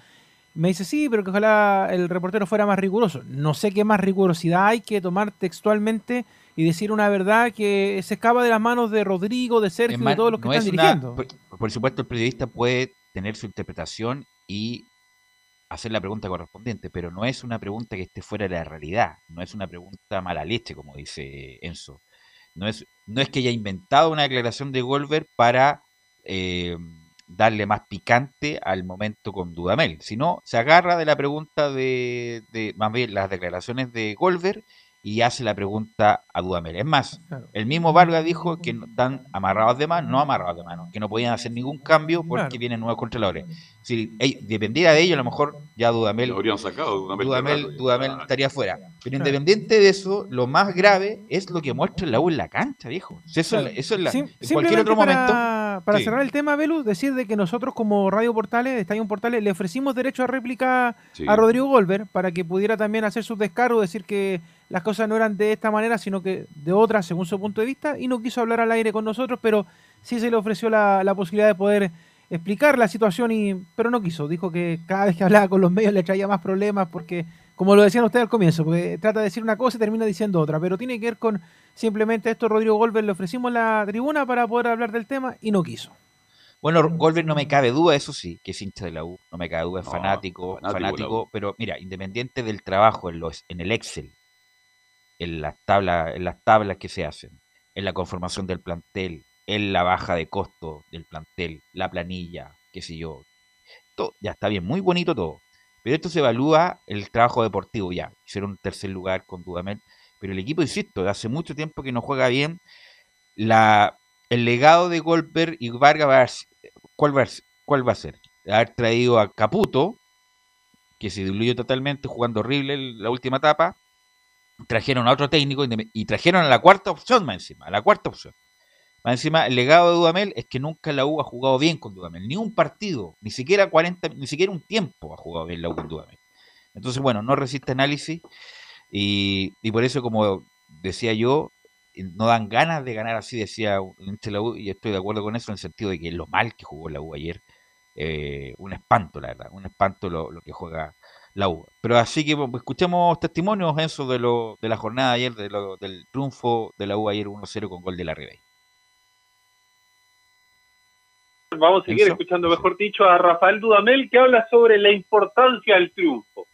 Me dice, sí, pero que ojalá el reportero fuera más riguroso. No sé qué más rigurosidad hay que tomar textualmente y decir una verdad que se escapa de las manos de Rodrigo, de Sergio, más, de todos los que no están es una- dirigiendo. por, por supuesto, el periodista puede tener su interpretación y hacer la pregunta correspondiente, pero no es una pregunta que esté fuera de la realidad, no es una pregunta mala leche, como dice Enzo. No es, no es que haya inventado una declaración de Goldberg para eh, darle más picante al momento con Dudamel, sino se agarra de la pregunta de, de más bien las declaraciones de Goldberg y hace la pregunta a Dudamel. Es más, el mismo Vargas dijo que están amarrados de mano, no amarrados de mano, que no podían hacer ningún cambio porque Claro. vienen nuevos controladores. Si dependiera de ello, a lo mejor ya Dudamel, Lo habrían sacado Dudamel Dudamel, rato, Dudamel estaría fuera. Pero independiente de eso, lo más grave es lo que muestra la U en la cancha, viejo. Eso, es- eso es la, Sim- en cualquier otro simplemente momento. para, para Sí. cerrar el tema, Velus, decir de que nosotros como Radio Portales, Estadio Portales, le ofrecimos derecho a réplica Sí. a Rodrigo Golver para que pudiera también hacer sus descargos, decir que las cosas no eran de esta manera, sino que de otra, según su punto de vista, y no quiso hablar al aire con nosotros, pero sí se le ofreció la, la posibilidad de poder explicar la situación, y pero no quiso. Dijo que cada vez que hablaba con los medios le traía más problemas porque, como lo decían ustedes al comienzo, porque trata de decir una cosa y termina diciendo otra, pero tiene que ver con simplemente esto, Rodrigo Golver le ofrecimos la tribuna para poder hablar del tema y no quiso. Bueno, Goldberg no me cabe duda, eso sí, que es hincha de la U, no me cabe duda, es No, fanático, fanático fanático, pero mira, independiente del trabajo en los en el Excel, en las tablas, en las tablas que se hacen, en la conformación del plantel, en la baja de costo del plantel, la planilla, qué sé yo, todo, ya está bien, muy bonito todo. Pero esto se evalúa el trabajo deportivo ya. Hicieron un tercer lugar con Dudamel. Pero el equipo, insisto, hace mucho tiempo que no juega bien. La, el legado de Goldberg y Vargas va a ¿cuál va a? ¿Cuál va a ser? Haber traído a Caputo, que se diluyó totalmente jugando horrible la última etapa. Trajeron a otro técnico y trajeron a la cuarta opción más encima, a la cuarta opción. Más encima, el legado de Dudamel es que nunca la U ha jugado bien con Dudamel. Ni un partido, ni siquiera 40, ni siquiera un tiempo ha jugado bien la U con Dudamel. Entonces, bueno, no resiste análisis y, y por eso, como decía yo, eh, no dan ganas de ganar así, decía la U, y estoy de acuerdo con eso en el sentido de que lo mal que jugó la U ayer, eh, un espanto, la verdad, un espanto lo, lo que juega la U. Pero así que pues, escuchemos testimonios, Enzo, de, lo, de la jornada de ayer, de lo- del triunfo de la U ayer 1-0 con gol de la Ribey. Vamos a seguir Enzo. escuchando, mejor dicho, a Rafael Dudamel, que habla sobre la importancia del triunfo.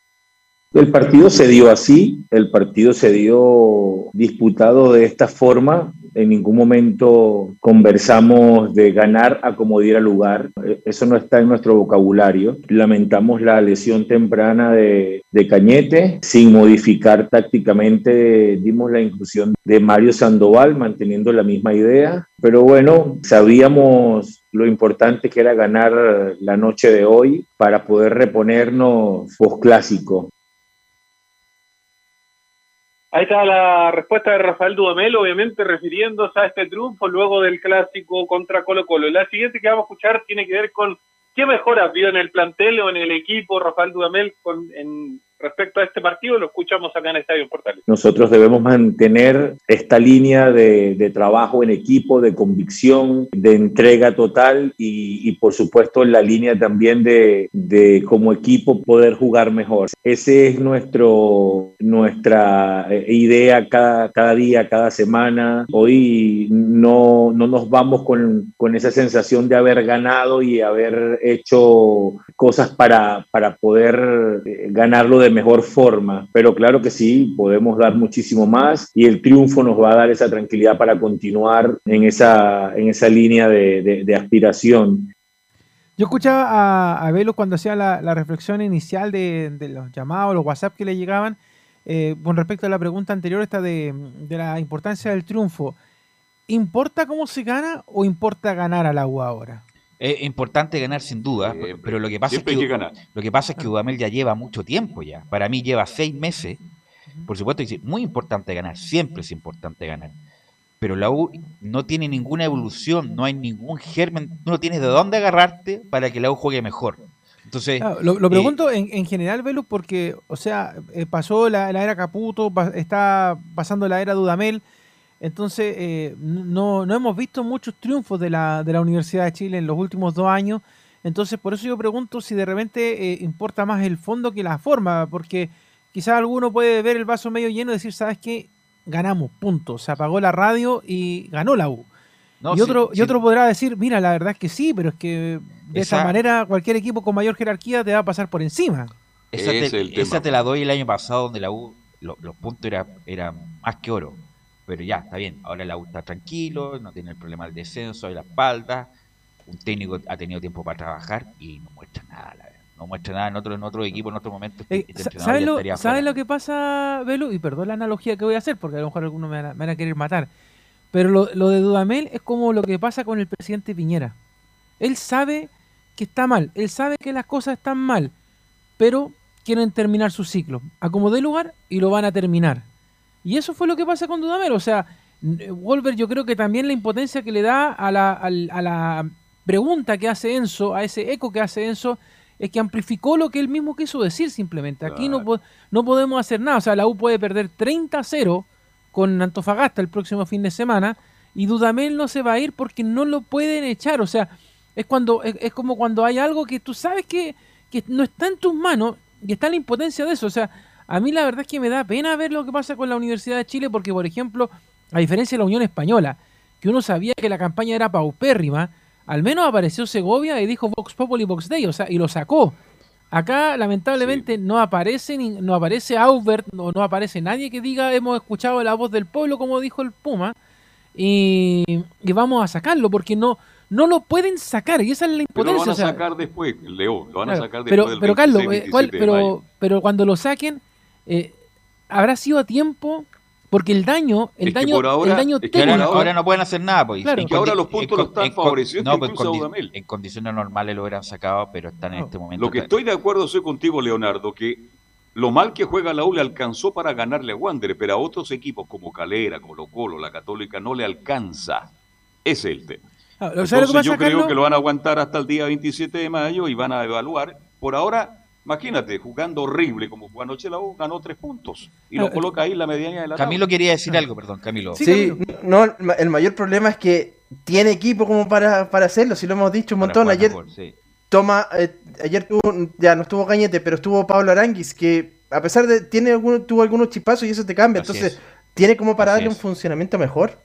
El partido se dio así, el partido se dio disputado de esta forma, en ningún momento conversamos de ganar a como diera lugar. Eh, Eso no está en nuestro vocabulario. Lamentamos la lesión temprana de, Cañete. Sin modificar tácticamente, dimos la inclusión de Mario Sandoval, manteniendo la misma idea. Pero bueno, sabíamos lo importante que era ganar la noche de hoy para poder reponernos post clásico. Ahí está la respuesta de Rafael Dudamel, obviamente refiriéndose a este triunfo luego del clásico contra Colo Colo. La siguiente que vamos a escuchar tiene que ver con qué mejoras vio en el plantel o en el equipo Rafael Dudamel con, en, respecto a este partido. Lo escuchamos acá en Estadio Portales. Nosotros debemos mantener esta línea de, trabajo en equipo, de convicción, de entrega total y, por supuesto la línea también de, de, como equipo poder jugar mejor. Ese es nuestro, nuestra eh, idea cada, cada día, cada semana. Hoy no, no nos vamos con, con esa sensación de haber ganado y haber hecho cosas para, para poder eh, ganarlo de mejor forma, pero claro que sí, podemos dar muchísimo más y el triunfo nos va a dar esa tranquilidad para continuar en esa, en esa línea de, de, aspiración. Yo escuchaba a, a cuando hacía la, reflexión inicial de, los llamados, los WhatsApp que le llegaban, eh, con respecto a la pregunta anterior, esta de, la importancia del triunfo. ¿Importa cómo se gana o importa ganar al agua ahora? Es importante ganar sin duda, Siempre. pero lo que pasa es que, que ganar. lo que pasa es que Dudamel ya lleva mucho tiempo ya. Para mí lleva seis meses. Por supuesto, es muy importante ganar, siempre es importante ganar. Pero la U no tiene ninguna evolución, no hay ningún germen, tú no tienes de dónde agarrarte para que la U juegue mejor. Entonces, Claro, lo, lo eh, pregunto en, en general, Velu, porque, o sea, eh, pasó la, la era Caputo, pa- está pasando la era Dudamel, entonces eh, no, no hemos visto muchos triunfos de la, de la Universidad de Chile en los últimos dos años, entonces por eso yo pregunto si de repente eh, importa más el fondo que la forma, porque quizás alguno puede ver el vaso medio lleno y decir, ¿sabes qué? Ganamos, punto, se apagó la radio y ganó la U. No, y sí, otro, y sí. otro podrá decir, mira, la verdad es que sí, pero es que de esa Esa- manera cualquier equipo con mayor jerarquía te va a pasar por encima. esa, te, es el esa tema. te la doy el año pasado donde la U, lo- los puntos eran era más que oro. Pero ya, está bien. Ahora la U está tranquilo, no tiene el problema del descenso, de la espalda. Un técnico ha tenido tiempo para trabajar y no muestra nada, la verdad. No muestra nada en otro, en otro equipo, en otro momento. este- Eh, este ¿Sabes lo, estaría ¿sabes fuera. lo que pasa, Belu? Y perdón la analogía que voy a hacer, porque a lo mejor algunos me van a, me van a querer matar. Pero lo, lo de Dudamel es como lo que pasa con el presidente Piñera. Él sabe que está mal, él sabe que las cosas están mal, pero quieren terminar su ciclo. Acomodé lugar y lo van a terminar. Y eso fue lo que pasa con Dudamel. O sea, n- Wolver yo creo que también la impotencia que le da a la, a la pregunta que hace Enzo, a ese eco que hace Enzo, es que amplificó lo que él mismo quiso decir simplemente. Aquí no, po- no podemos hacer nada. O sea, la U puede perder 30 a 0 con Antofagasta el próximo fin de semana y Dudamel no se va a ir porque no lo pueden echar. O sea, es cuando es, es como cuando hay algo que tú sabes que, que no está en tus manos y está la impotencia de eso. O sea, a mí la verdad es que me da pena ver lo que pasa con la Universidad de Chile porque, por ejemplo, a diferencia de la Unión Española, que uno sabía que la campaña era paupérrima, al menos apareció Segovia y dijo Vox Populi Vox Dei, o sea, y lo sacó. Acá, lamentablemente, no aparece ni, no aparece Aubert, no, no aparece nadie que diga hemos escuchado la voz del pueblo, como dijo el Puma, y, y vamos a sacarlo, porque no, no lo pueden sacar, y esa es la Pero lo impotencia. van a o sea, sacar después, Leo. Lo van a sacar después pero, del pero Carlos, 26, eh, ¿cuál- 27 de pero, pero cuando lo saquen, eh, habrá sido a tiempo, porque el daño, el Es que daño, por ahora- el daño es que ahora, técnico, ahora no pueden hacer nada, pues. Claro. En Y que ahora los puntos lo están favoreciendo no, pues, incluso a condi- Dudamel. En condiciones normales lo hubieran sacado, pero están en este momento. Lo que estoy de acuerdo soy contigo, Leonardo, que lo mal que juega la U le alcanzó para ganarle a Wander, pero a otros equipos como Calera, Colo Colo, la Católica, no le alcanza. Ese es el tema. Ah, ¿sabes lo que Entonces yo creo Carlos? que lo van a aguantar hasta el día 27 de mayo y van a evaluar. Por ahora, imagínate, jugando horrible como jugó anoche la U, ganó tres puntos y lo Ah, coloca ahí en la mediana de la Camilo tabla. quería decir algo, perdón, Camilo. Sí, no, el ma- el mayor problema es que tiene equipo como para, para hacerlo, si lo hemos dicho un montón. jugar Ayer mejor, sí. toma, eh, ayer tuvo, ya no estuvo Cañete, pero estuvo Pablo Aranguis, que a pesar de tiene alguno- tuvo algunos chispazos y eso te cambia, Así entonces es. tiene como para Así darle un funcionamiento mejor.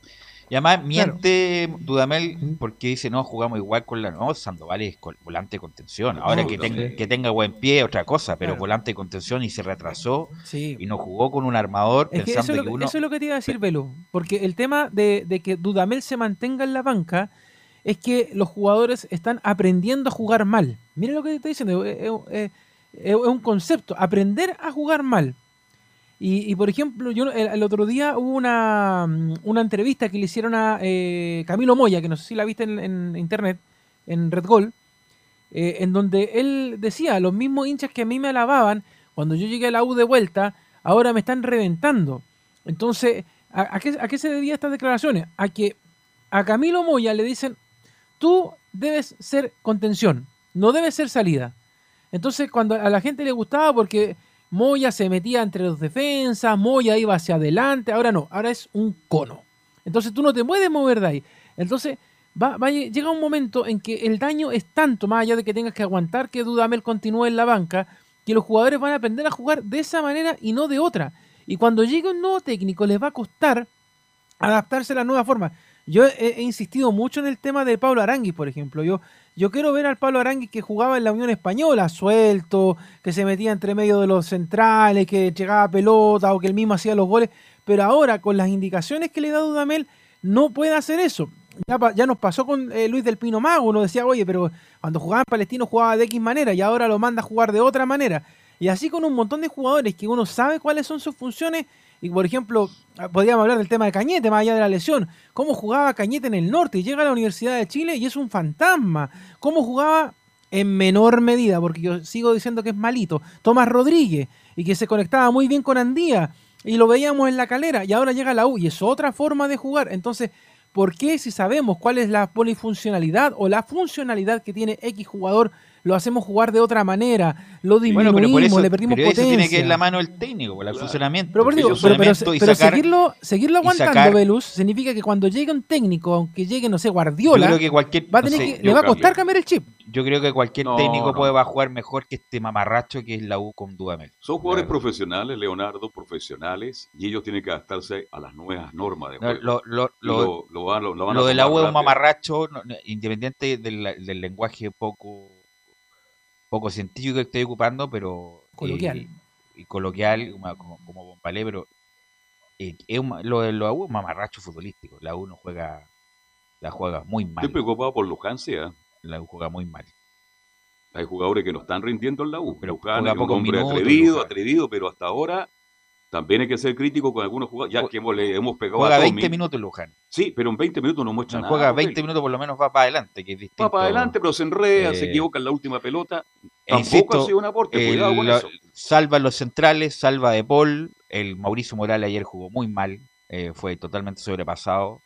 Y además miente Dudamel porque dice, no, jugamos igual con la... No, Sandoval es volante de contención. Ahora No, que, tenga, sí. que tenga buen pie, otra cosa, pero Claro. volante de contención y se retrasó Sí. y no jugó con un armador Es que eso pensando es, que, lo que, uno... eso es lo que te iba a decir, Velo. Porque el tema de, de que Dudamel se mantenga en la banca es que los jugadores están aprendiendo a jugar mal. Mira lo que te estoy diciendo. Es, es- es- es un concepto. Aprender a jugar mal. Y, por ejemplo, yo el, otro día hubo una, mm, una entrevista que le hicieron a eh, Camilo Moya, que no sé si la viste en, internet, en Red Gol, eh, en donde él decía, los mismos hinchas que a mí me alababan cuando yo llegué a la U de vuelta, ahora me están reventando. Entonces, ¿a, a qué, a qué se debía estas declaraciones? A que a Camilo Moya le dicen, tú debes ser contención, no debes ser salida. Entonces, cuando a la gente le gustaba porque Moya se metía entre los defensas, Moya iba hacia adelante, ahora no, ahora es un cono. Entonces tú no te puedes mover de ahí. Entonces va, va llega un momento en que el daño es tanto, más allá de que tengas que aguantar que Dudamel continúe en la banca, que los jugadores van a aprender a jugar de esa manera y no de otra. Y cuando llegue un nuevo técnico les va a costar adaptarse a la nueva forma. Yo he, he insistido mucho en el tema de Pablo Aranguis, por ejemplo. Yo, yo quiero ver al Pablo Aranguis que jugaba en la Unión Española, suelto, que se metía entre medio de los centrales, que llegaba pelota o que él mismo hacía los goles. Pero ahora, con las indicaciones que le da Dudamel, no puede hacer eso. Ya nos pasó con eh, Luis del Pino Mago. Uno decía, oye, pero cuando jugaba en Palestino jugaba de X manera y ahora lo manda a jugar de otra manera. Y así con un montón de jugadores que uno sabe cuáles son sus funciones. Y por ejemplo, ah, podríamos hablar del tema de Cañete, más allá de la lesión. Cómo jugaba Cañete en el norte llega a la Universidad de Chile y es un fantasma. Cómo jugaba en menor medida, porque yo sigo diciendo que es malito. Tomás Rodríguez y que se conectaba muy bien con Andía y lo veíamos en la calera y ahora llega la U y es otra forma de jugar. Entonces, ¿por qué si sabemos cuál es la polifuncionalidad o la funcionalidad que tiene X jugador, lo hacemos jugar de otra manera, lo disminuimos, Bueno, pero por eso, le perdimos pero eso potencia? tiene que ir la mano del técnico, por el funcionamiento. Pero, por digo, pero, pero- funcionamiento y pero sacar- seguirlo, seguirlo aguantando, sacar- Velus, significa que cuando llegue un técnico, aunque llegue, no sé, Guardiola, creo que cualquier- va a no tener sé, que, le va a costar cambiar el chip. Yo creo que cualquier No, técnico no. puede va a jugar mejor que este mamarracho que es la U con Dudamel. Son jugadores profesionales, Leonardo, profesionales, y ellos tienen que adaptarse a las nuevas normas de No, juego. lo, lo, lo- lo- lo van- lo- lo van a lo de la U es un mamarracho, no- no, independiente del, del lenguaje poco, poco científico que estoy ocupando, pero... Coloquial. eh, y coloquial, como, como, Bompalé, pero eh, es un lo de la U es un mamarracho futbolístico. La U no juega, la juega muy mal. Estoy preocupado por Luján, ¿ah? La U juega muy mal. Hay jugadores que no están rindiendo en la U. Pero Luján juega es un hombre minutos, atrevido, Luján. atrevido, pero hasta ahora también hay que ser crítico con algunos jugadores. Ya que hemos, le hemos pegado Juega a 20 Tommy. minutos Luján. Sí, pero en 20 minutos no muestra No, nada. juega pues. 20 minutos, por lo menos va para adelante, que es distinto. Va para adelante, pero se enreda, se Eh, equivoca en la última pelota. Tampoco insisto, ha sido un aporte. Cuidado con la- eso. salva los centrales, salva de Paul. El Mauricio Morales ayer jugó muy mal, eh, fue totalmente sobrepasado.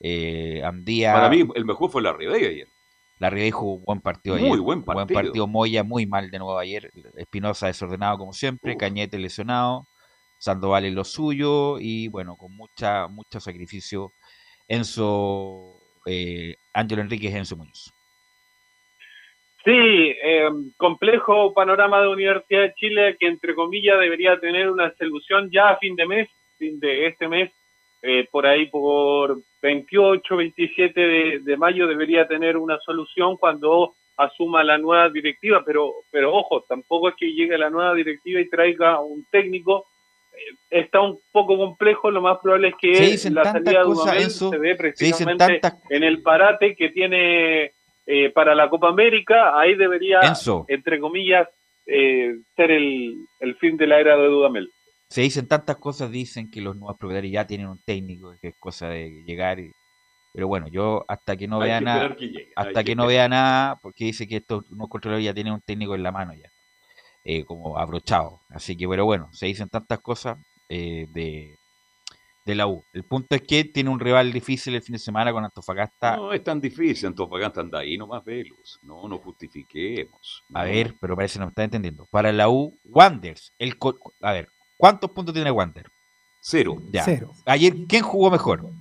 Eh, Andía. Para mí, el mejor fue la Ribey ayer. La Ribey jugó un buen partido Muy ayer. buen partido. Moya muy mal de nuevo ayer. Espinosa desordenado como siempre. Uf. Cañete lesionado. Sandoval en lo suyo. Y bueno, con mucha, mucho sacrificio. Enzo. Eh, Ángelo Enríquez, Enzo Muñoz. Sí, eh, complejo panorama de Universidad de Chile que entre comillas debería tener una solución ya a fin de mes, fin de este mes, eh, por ahí por 28, 27 de, de mayo debería tener una solución cuando asuma la nueva directiva, pero, pero ojo, tampoco es que llegue la nueva directiva y traiga un técnico. Está un poco complejo, lo más probable es que Se dicen la salida de Dudamel se dé se precisamente tantas- en el parate que tiene eh, para la Copa América, ahí debería, Enzo. entre comillas, eh, ser el, el fin de la era de Dudamel. Se dicen tantas cosas, dicen que los nuevos propietarios ya tienen un técnico, que es cosa de llegar. y- Pero bueno, yo hasta que no Hay vea que nada, que llegue, hasta que que no vea nada, porque dice que estos nuevos controladores ya tienen un técnico en la mano ya, eh, como abrochado. Así que, pero bueno, se dicen tantas cosas eh, de, de la U. El punto es que tiene un rival difícil el fin de semana con Antofagasta. No es tan difícil, Antofagasta anda ahí nomás velos. No, no justifiquemos. A ver, pero parece que no me está entendiendo. Para la U, Wanders. El a ver, ¿cuántos puntos tiene Wander? Cero. Ya. Cero. Ayer, ¿quién jugó mejor?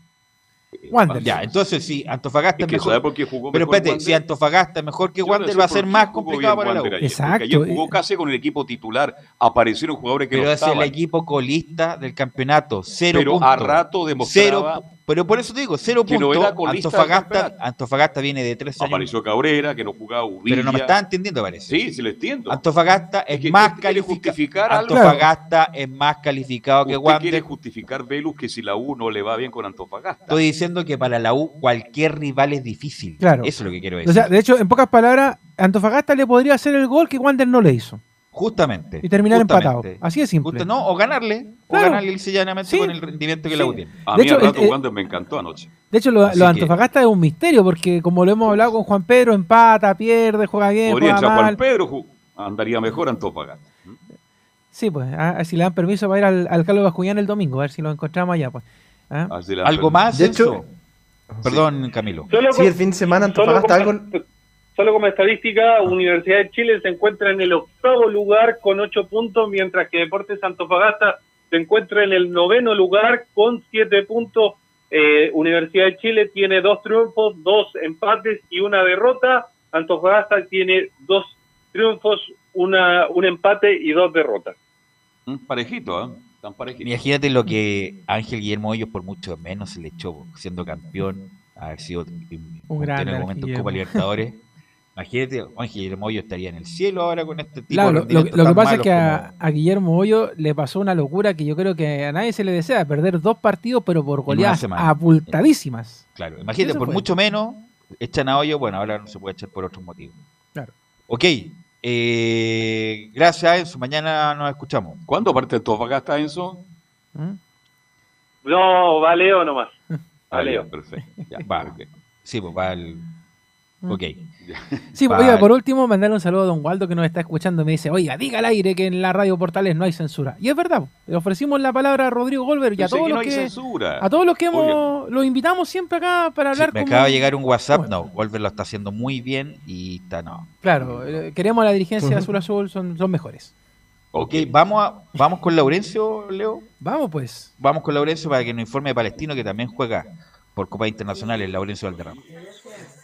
Wander. Ya, entonces si Antofagasta Es que mejor. ¿sabe por qué jugó pero mejor espérate, Wander? si Antofagasta es mejor que no Wander, sé va a ser más complicado para la U. Ayer, Exacto, ayer jugó casi con el equipo titular. Aparecieron jugadores que Pero no es el estaban. equipo colista del campeonato. Cero pero puntos. a rato demostraba Cero Pero por eso te digo, cero no puntos. Antofagasta. Antofagasta viene de tres años. Apareció Cabrera, que no jugaba Uvilla. Pero no me estás entendiendo, parece. Sí, sí lo entiendo. Antofagasta es que más calificado. algo. Antofagasta es más calificado que Usted quiere Wander. justificar, Velus, que si la U no le va bien con Antofagasta. Estoy diciendo que para la U cualquier rival es difícil. Claro. Eso es lo que quiero decir. O sea, de hecho, en pocas palabras, Antofagasta le podría hacer el gol que Wander no le hizo. Justamente. Y terminar justamente. empatado. Así de simple. Justo- no, o ganarle, o Claro. ganarle lisa y llanamente con el rendimiento que la U tiene. A De mí hecho, al rato el- el- Wander me encantó anoche. De hecho, lo, Así lo de que- Antofagasta es un misterio, porque como lo hemos hablado con Juan Pedro, empata, pierde, juega bien, Podría juega entrar mal. Juan Pedro, andaría mejor Antofagasta. Sí, pues, a, a ver si le dan permiso para ir al, al Carlos Bascuñán el domingo, a ver si lo encontramos allá, pues. ¿Ah? ¿Algo permiso. más? De hecho-? Perdón, Camilo. Solo Sí, el fin de semana Antofagasta algo. Solo como estadística, Universidad de Chile se encuentra en el octavo lugar con ocho puntos, mientras que Deportes Antofagasta se encuentra en el noveno lugar con siete puntos. Eh, Universidad de Chile tiene dos triunfos, dos empates y una derrota. Antofagasta tiene dos triunfos, una, un empate y dos derrotas. Mm, Parejito, ¿eh? Tan parejito. Imagínate lo que Ángel Guillermo Hoyos por mucho menos se le echó, siendo campeón, haber sido un grande en el momento. Copa Libertadores. Imagínate, Ángel Guillermo Hoyos estaría en el cielo ahora con este tipo Claro, de lo, lo- que pasa es que a, como- a Guillermo Hoyo le pasó una locura que yo creo que a nadie se le desea, perder dos partidos, pero por goleadas semana. abultadísimas. Claro, imagínate, por fue. mucho menos echan a Hoyo, bueno, ahora no se puede echar por otros motivos. Claro. Ok, eh, gracias Enzo, mañana nos escuchamos. ¿Cuándo parte Antofagasta, Enzo? ¿Mm? No, va Leo nomás. Ah, Va Leo. perfecto. Ya, Va. ok. Sí, pues va el... Ok. Sí, oiga, por último, mandarle un saludo a Don Waldo que nos está escuchando. Me dice, oiga, diga al aire que en la radio Portales no hay censura. Y es verdad, le ofrecimos la palabra a Rodrigo Golver y a todos que no los hay que. A todos los que hemos. Los invitamos siempre acá para Sí, hablar me como- acaba de llegar un WhatsApp, no, Wolver lo está haciendo muy bien y está no. Claro, eh, queremos a la dirigencia de. Azul Azul, son, son mejores. Ok, vamos, a, vamos con Laurencio, Leo. Vamos pues. Vamos con Laurencio para que nos informe de Palestino que también juega por Copa Internacional, Laurencio Valderrama.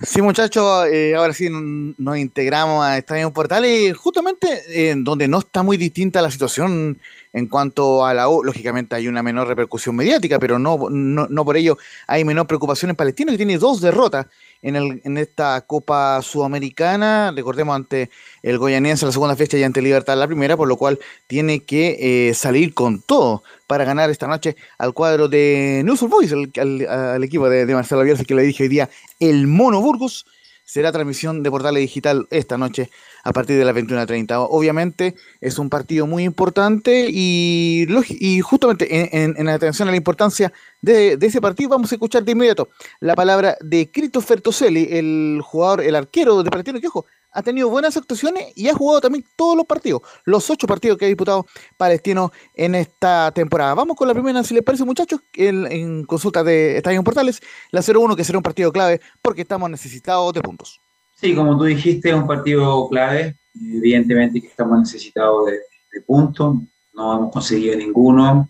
Sí, muchachos, eh, ahora sí nos integramos a Estadio Portales, justamente eh, en donde no está muy distinta la situación en cuanto a la U. Lógicamente hay una menor repercusión mediática, pero no, no, no por ello hay menor preocupación en Palestino, que tiene dos derrotas en, el, en esta Copa Sudamericana. Recordemos ante el Goyanense la segunda fecha y ante Libertad la primera, por lo cual tiene que eh, salir con todo para ganar esta noche al cuadro de News Boys, al, equipo de, de Marcelo Bielsa que le dije hoy día, el Mono Burgos. Será transmisión de Portales Digital esta noche a partir de las 21.30. Obviamente es un partido muy importante y, y justamente en, en- en atención a la importancia de, ese partido vamos a escuchar de inmediato la palabra de Christopher Toselli, el jugador, el arquero de Palestino, que ha tenido buenas actuaciones y ha jugado también todos los partidos, los ocho partidos que ha disputado Palestino en esta temporada. Vamos con la primera, si les parece, muchachos, en, en consulta de Estadio Portales, la 0-1, que será un partido clave porque estamos necesitados de puntos. Sí, como tú dijiste, es un partido clave. Evidentemente que estamos necesitados de, de puntos, no hemos conseguido ninguno,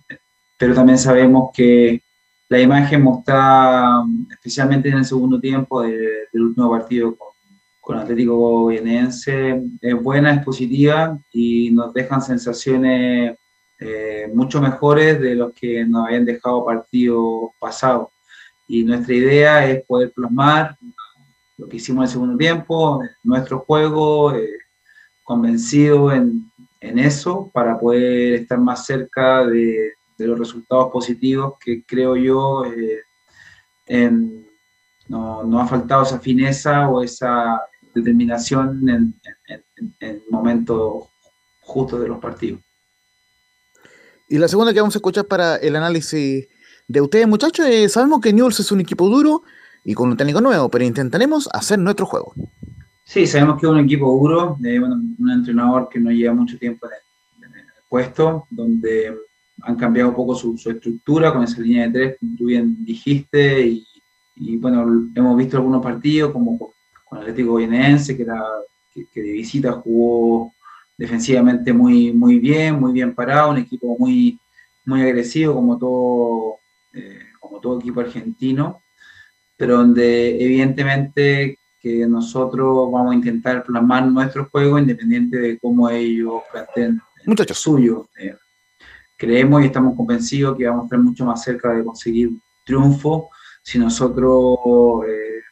pero también sabemos que la imagen mostrada, especialmente en el segundo tiempo de- del último partido con, con Atlético Goianiense, es buena, es positiva y nos dejan sensaciones eh, mucho mejores de los que nos habían dejado partidos pasados. Y nuestra idea es poder plasmar lo que hicimos en el segundo tiempo, nuestro juego, eh, convencido en, en eso para poder estar más cerca de, de los resultados positivos que creo yo eh, no, no ha faltado esa fineza o esa determinación en, en, en- en momentos justos de los partidos. Y la segunda que vamos a escuchar para el análisis de ustedes, muchachos, eh, sabemos que Newell's es un equipo duro y con un técnico nuevo, pero intentaremos hacer nuestro juego. Sí, sabemos que es un equipo duro, bueno, un entrenador que no lleva mucho tiempo en el, en el puesto, donde han cambiado un poco su, su estructura con esa línea de tres, como tú bien dijiste, y, y, bueno, hemos visto algunos partidos como con, Atlético Goianiense, que, era, que, que de visita jugó defensivamente muy, muy bien, muy bien parado, un equipo muy, muy agresivo como todo, eh, como todo equipo argentino, pero donde evidentemente que nosotros vamos a intentar plasmar nuestro juego independiente de cómo ellos planteen el suyo. Eh, creemos y estamos convencidos que vamos a estar mucho más cerca de conseguir un triunfo si nosotros eh,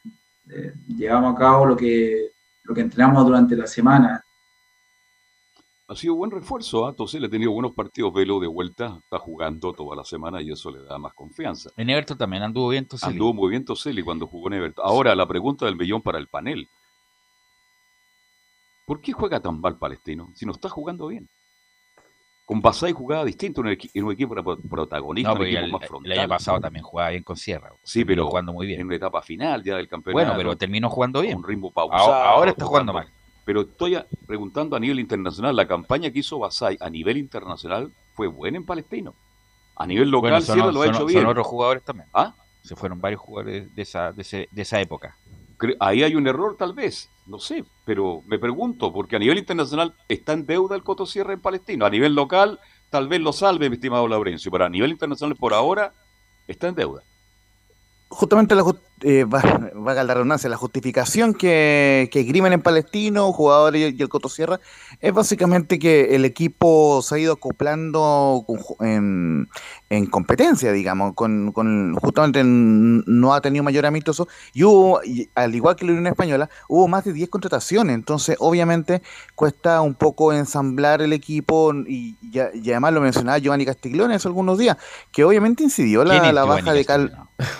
eh, llevamos a cabo lo que, lo que entrenamos durante la semana. Ha sido buen refuerzo, ¿ah? Tosel ha tenido buenos partidos, Velo de vuelta, está jugando toda la semana y eso le da más confianza. En Everton también anduvo bien Toseli. Anduvo muy bien Toseli cuando jugó en Everton. Ahora, la pregunta del millón para el panel. ¿Por qué juega tan mal Palestino si no está jugando bien? Con Basay jugaba distinto en un, en un equipo pro- protagonista, No, un equipo el, más el frontal. año pasado también jugaba bien con Sierra. Sí, pero jugando muy bien. en una etapa final ya del campeonato. Bueno, pero terminó jugando bien. Un ritmo pausado. Ahora, ahora está jugando mal. Pero estoy a- preguntando a nivel internacional, la campaña que hizo Basay a nivel internacional fue buena en Palestino. A nivel local, Bueno, son, Sierra lo ha son- hecho son bien. otros jugadores también. ¿Ah? Se fueron varios jugadores de esa, de, ese- de esa época. Ahí hay un error tal vez, no sé, pero me pregunto, porque a nivel internacional está en deuda el Coto Sierra en Palestino. A nivel local, tal vez lo salve, mi estimado Laurencio, pero a nivel internacional por ahora está en deuda. justamente la, eh, va- valga la redundancia, la justificación que, que esgrimen en Palestino, jugadores y, y el Coto Sierra, es básicamente que el equipo se ha ido acoplando con en, en competencia, digamos, con, con- justamente no ha tenido mayor amistoso, y hubo, y al igual que la Unión Española, hubo más de 10 contrataciones, entonces obviamente cuesta un poco ensamblar el equipo, y, y además lo mencionaba Giovanni Castiglione hace algunos días, que obviamente incidió ¿Quién la, la Giovanni baja de Cal...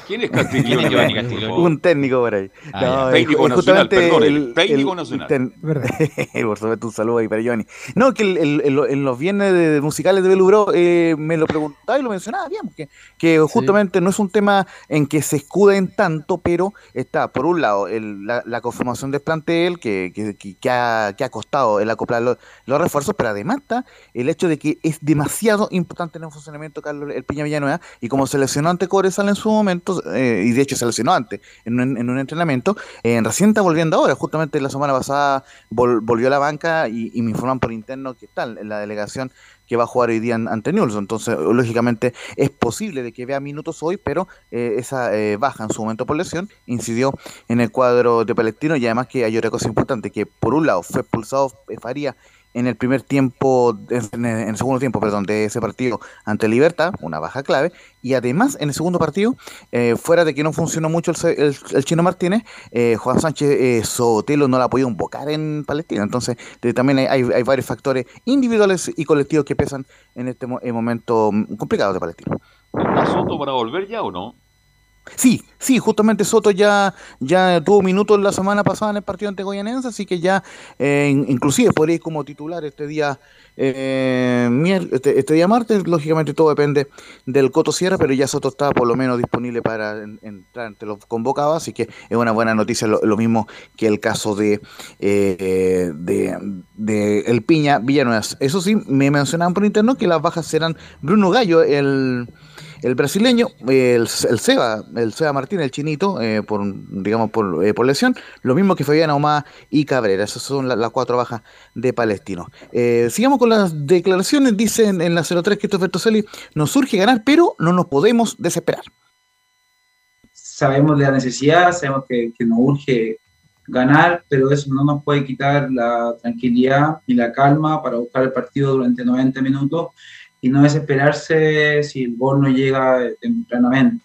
¿Quién es Castiglione? Un técnico por ahí. Ah, es Técnico nacional, justamente perdón, el técnico nacional. ten- por supuesto, un saludo ahí para Johnny. No, que el- el- el- en los viernes de, de musicales de Belubro eh, me lo preguntaba y lo mencionaba, digamos, que, que justamente no es un tema en que se escuden tanto, pero está, por un lado, el- la, la conformación del plantel, que, que, que- que ha, que ha costado el acoplar los, los refuerzos, pero además está el hecho de que es demasiado importante en el funcionamiento Carlos el Piña Villanueva, y como se lesionó ante Cobresal en su momento, eh, y de hecho se lesionó en un, en un entrenamiento, eh, recién está volviendo ahora, justamente la semana pasada vol- volvió a la banca y, me informan por interno que está en la delegación que va a jugar hoy día ante Newell's, entonces lógicamente es posible de que vea minutos hoy, pero eh, esa eh, baja en su momento por lesión incidió en el cuadro de Palestino y además que hay otra cosa importante, que por un lado fue expulsado Faría en el primer tiempo, en el, segundo tiempo, perdón, de ese partido ante Libertad, una baja clave, y además en el segundo partido, eh, fuera de que no funcionó mucho el, el- el chino Martínez, eh, Juan Sánchez eh, Sotelo no la ha podido invocar en Palestina, entonces también hay, varios factores individuales y colectivos que pesan en este mo- momento complicado de Palestina. ¿Está Soto para volver ya o no? Sí, sí, justamente Soto ya, ya tuvo minutos la semana pasada en el partido ante Goyanense, así que ya eh, in- inclusive podría ir como titular este día eh, este, este día martes, lógicamente todo depende del Coto Sierra, pero ya Soto está por lo menos disponible para en- entrar entre los convocados, así que es una buena noticia, lo, lo mismo que el caso de, eh, de, de El Piña Villanueva. Eso sí, me mencionaban por interno que las bajas serán Bruno Gallo, el el brasileño, el, el Seba, el Seba Martínez, el chinito, eh, por digamos por, eh, por lesión, lo mismo que Fabián Ahumada y Cabrera, esas son la- las cuatro bajas de Palestino. Eh, sigamos con las declaraciones, dicen en la 03 Christopher Toselli, nos surge ganar, pero no nos podemos desesperar. sabemos de la necesidad, sabemos que, que nos urge ganar, pero eso no nos puede quitar la tranquilidad y la calma para buscar el partido durante 90 minutos y no desesperarse si el gol no llega tempranamente.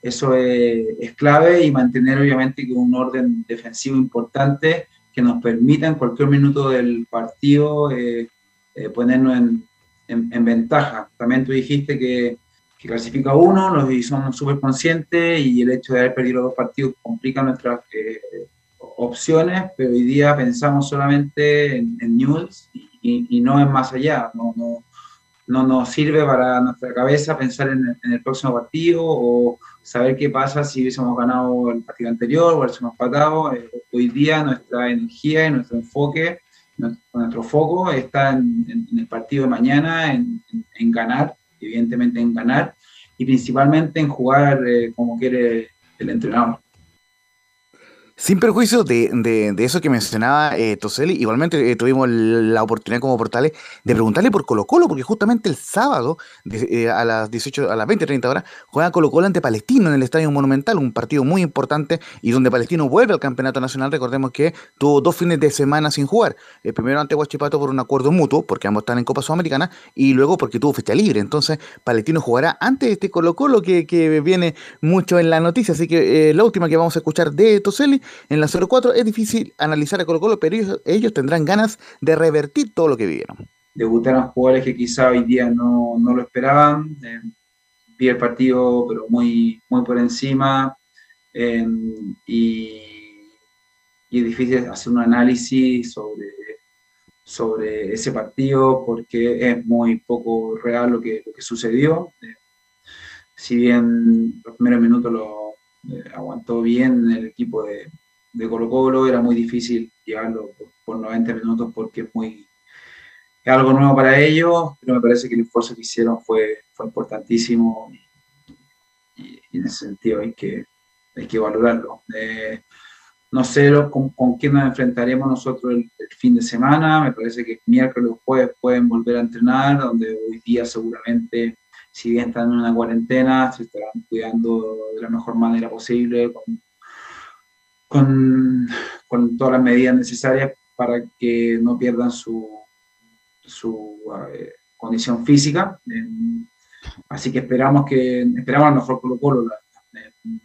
Eso es, es clave y mantener obviamente un orden defensivo importante que nos permita en cualquier minuto del partido eh, eh, ponernos en, en- en ventaja. También tú dijiste que, que clasifica uno, los y somos súper conscientes y el hecho de haber perdido dos partidos complica nuestras eh, opciones, pero hoy día pensamos solamente en, en Newell's y, y- y no en más allá. No, no, no nos sirve para nuestra cabeza pensar en el, próximo partido o saber qué pasa si hubiésemos ganado el partido anterior o hubiésemos empatado. Eh, hoy día nuestra energía y nuestro enfoque, nuestro, foco está en, el partido de mañana, en ganar, evidentemente en ganar, y principalmente en jugar eh, como quiere el entrenador. Sin perjuicio de, de- eso que mencionaba eh, Toselli, igualmente eh, tuvimos la oportunidad como portales de preguntarle por Colo Colo, porque justamente el sábado eh, a las 18, a las 20, 30 horas, juega Colo Colo ante Palestino en el Estadio Monumental, un partido muy importante y donde Palestino vuelve al Campeonato Nacional. Recordemos que tuvo dos fines de semana sin jugar. El primero ante Huachipato por un acuerdo mutuo, porque ambos están en Copa Sudamericana, y luego porque tuvo fecha libre. Entonces, Palestino jugará antes de este Colo Colo que, que viene mucho en la noticia. Así que eh, la última que vamos a escuchar de Toselli en la 04 es difícil analizar a Colo Colo, pero ellos, tendrán ganas de revertir todo lo que vivieron. debutaron jugadores que quizá hoy día no, no lo esperaban. Eh, vi el partido, pero muy, muy por encima. eh, y, y es difícil hacer un análisis sobre, sobre ese partido porque es muy poco real lo que, lo que sucedió. Eh, si bien los primeros minutos lo eh, aguantó bien el equipo de, de Colo Colo, era muy difícil llevarlo por, por 90 minutos porque es muy, algo nuevo para ellos, pero me parece que el esfuerzo que hicieron fue, fue importantísimo y, y en ese sentido hay que, hay que valorarlo. Eh, no sé lo- con, con quién nos enfrentaremos nosotros el, el fin de semana, me parece que miércoles o jueves pueden volver a entrenar, donde hoy día seguramente, si bien están en una cuarentena, se estarán cuidando de la mejor manera posible, con, con, todas las medidas necesarias para que no pierdan su, su eh, condición física. Así que esperamos que esperamos a lo mejor Colo Colo,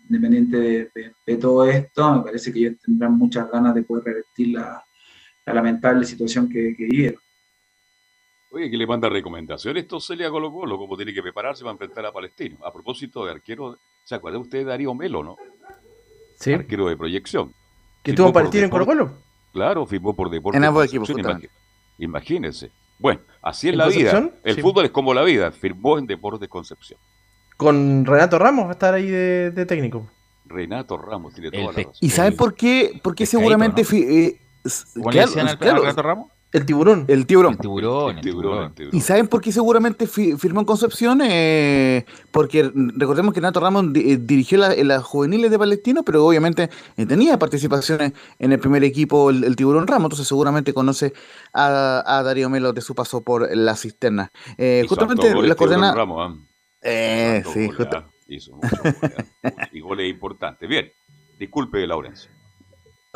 independiente de, de- todo esto, me parece que ellos tendrán muchas ganas de poder revertir la, la lamentable situación que, que vivieron. Oye, que le manda recomendaciones esto Celia Colo Colo, cómo tiene que prepararse para enfrentar a Palestino. A propósito de arquero, ¿se acuerda usted de Darío Melo, no? Sí. Arquero de proyección. ¿Que tuvo partido en Colo Colo? Claro, firmó por Deportes En ambos equipos, imagi- Imagínense. Bueno, así es ¿En la vida. Concepción? El Sí. fútbol es como la vida. Firmó en Deportes Concepción. Con Renato Ramos va a estar ahí de, de técnico. Renato Ramos tiene toda la razón. ¿Y saben por qué? Porque seguramente... ¿no? fi- eh, s- ¿Cómo le claro, claro, Renato Ramos? El tiburón. El tiburón. El tiburón, el tiburón. ¿Y saben por qué seguramente fi- firmó en Concepción? Eh, porque recordemos que Nato Ramos di- eh, dirigió la- las juveniles de Palestino, pero obviamente eh, tenía participaciones en el primer equipo, el, el Tiburón Ramos, entonces seguramente conoce a, a Darío Melo de su paso por la cisterna. Eh, Hizo justamente la Tiburón coordenada... Ramos. Eh, sí, justo-. Hizo ¿ah? Y goles importantes. Bien, disculpe, Laurencio.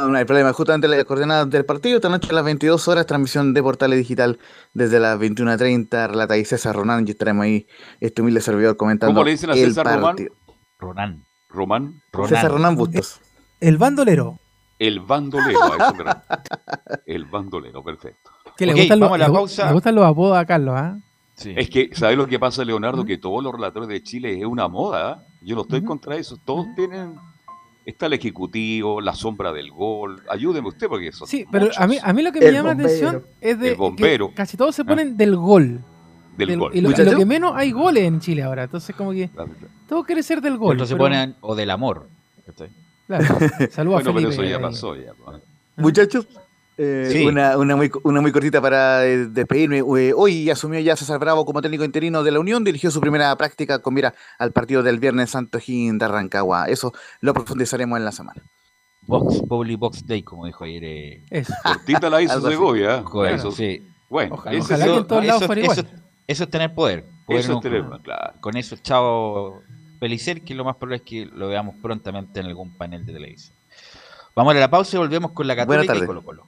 No, no hay problema. Justamente las coordenadas del partido. Esta noche a las 22 horas, transmisión de Portales Digital desde las 21.30. Relata ahí César Ronan y estaremos ahí, este humilde servidor, comentando. ¿Cómo le dicen a César Román? partido. Ronan. Román. César Ronan Bustos. El bandolero. El bandolero, a eso. El bandolero, perfecto. Que le, Ok, gustan los, vamos a la le le gustan los apodos a Carlos, ¿ah? Es que, ¿sabes lo que pasa, Leonardo? Que todos los relatores de Chile es una moda. ¿ah? Yo no estoy contra eso. Todos tienen. Está el ejecutivo, la sombra del gol. Ayúdeme usted porque eso. Sí, pero a mí, a mí lo que me El llama la atención es de El bombero. que casi todos se ponen del gol. Del Del- gol. Y lo, y Muchacho. lo que menos hay goles en Chile ahora. Entonces, como que todo quiere ser del gol. Otros se pero- ponen o del amor. Claro. Saludos a Bueno, pero Felipe. eso ya ahí. pasó. Ya. Muchachos, eh, Sí. una, una, muy, una muy cortita para eh, despedirme. Eh, hoy asumió ya César Bravo como técnico interino de la Unión, dirigió su primera práctica con mira al partido del viernes Santo Gin de Rancagua. Eso lo profundizaremos en la semana. Box, Public Box Day, como dijo ayer. eh. Cortita la hizo. Segovia. ¿eh? Bueno, Eso- sí. Bueno, Ojalá- que en todos lados eso, fuera igual. eso- eso es tener poder. poder Eso un tener, claro. Con eso, chao Pelicer, que lo más probable es que lo veamos prontamente en algún panel de televisión. Vamos a la pausa y volvemos con la Católica y. Colo Colo.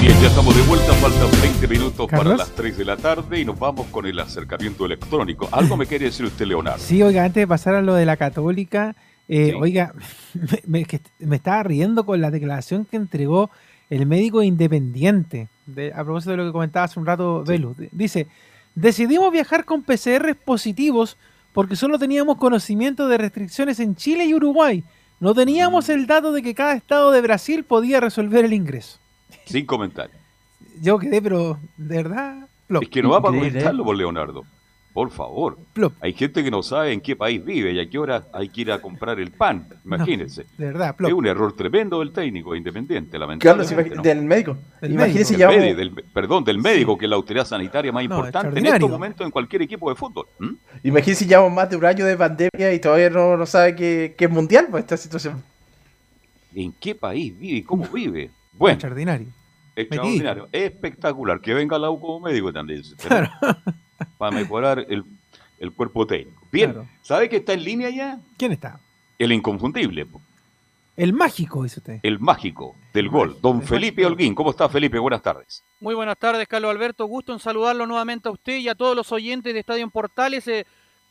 Bien, ya estamos de vuelta, faltan 20 minutos para las 3 de la tarde y nos vamos con el acercamiento electrónico. Algo me quiere decir usted, Leonardo. Sí, oiga, antes de pasar a lo de la católica, eh, oiga, me, me- estaba riendo con la declaración que entregó el médico independiente, de- a propósito de lo que comentaba hace un rato Velus. D- Dice, decidimos viajar con PCR positivos porque solo teníamos conocimiento de restricciones en Chile y Uruguay. No teníamos el dato de que cada estado de Brasil podía resolver el ingreso. Sin comentarios. Yo quedé, pero de verdad... plop. Es que no va para ¿eh? comentarlo por Leonardo. Por favor. Hay gente que no sabe en qué país vive y a qué hora hay que ir a comprar el pan. Imagínense. De verdad, plop. es un error tremendo del técnico independiente, lamentablemente. ¿no? del médico. Del Imagínese Del ya medi- del- perdón, del médico, que es la autoridad sanitaria más No, importante en estos momentos en cualquier equipo de fútbol. ¿m? Imagínense llevamos más de un año de pandemia y todavía no, no sabe que, que es mundial pues, esta situación. ¿En qué país vive? ¿Cómo vive? Bueno, Extraordinario. extraordinario. Espectacular. Que venga la U como médico también. pero Para mejorar el, el cuerpo técnico. Bien, Claro. ¿sabe que está en línea ya? ¿Quién está? El inconfundible, El mágico, dice usted. el mágico del gol. Don Felipe Holguín. ¿Cómo está, Felipe? Buenas tardes. Muy buenas tardes, Carlos Alberto. Gusto en saludarlo nuevamente a usted y a todos los oyentes de Estadio en Portales. Eh,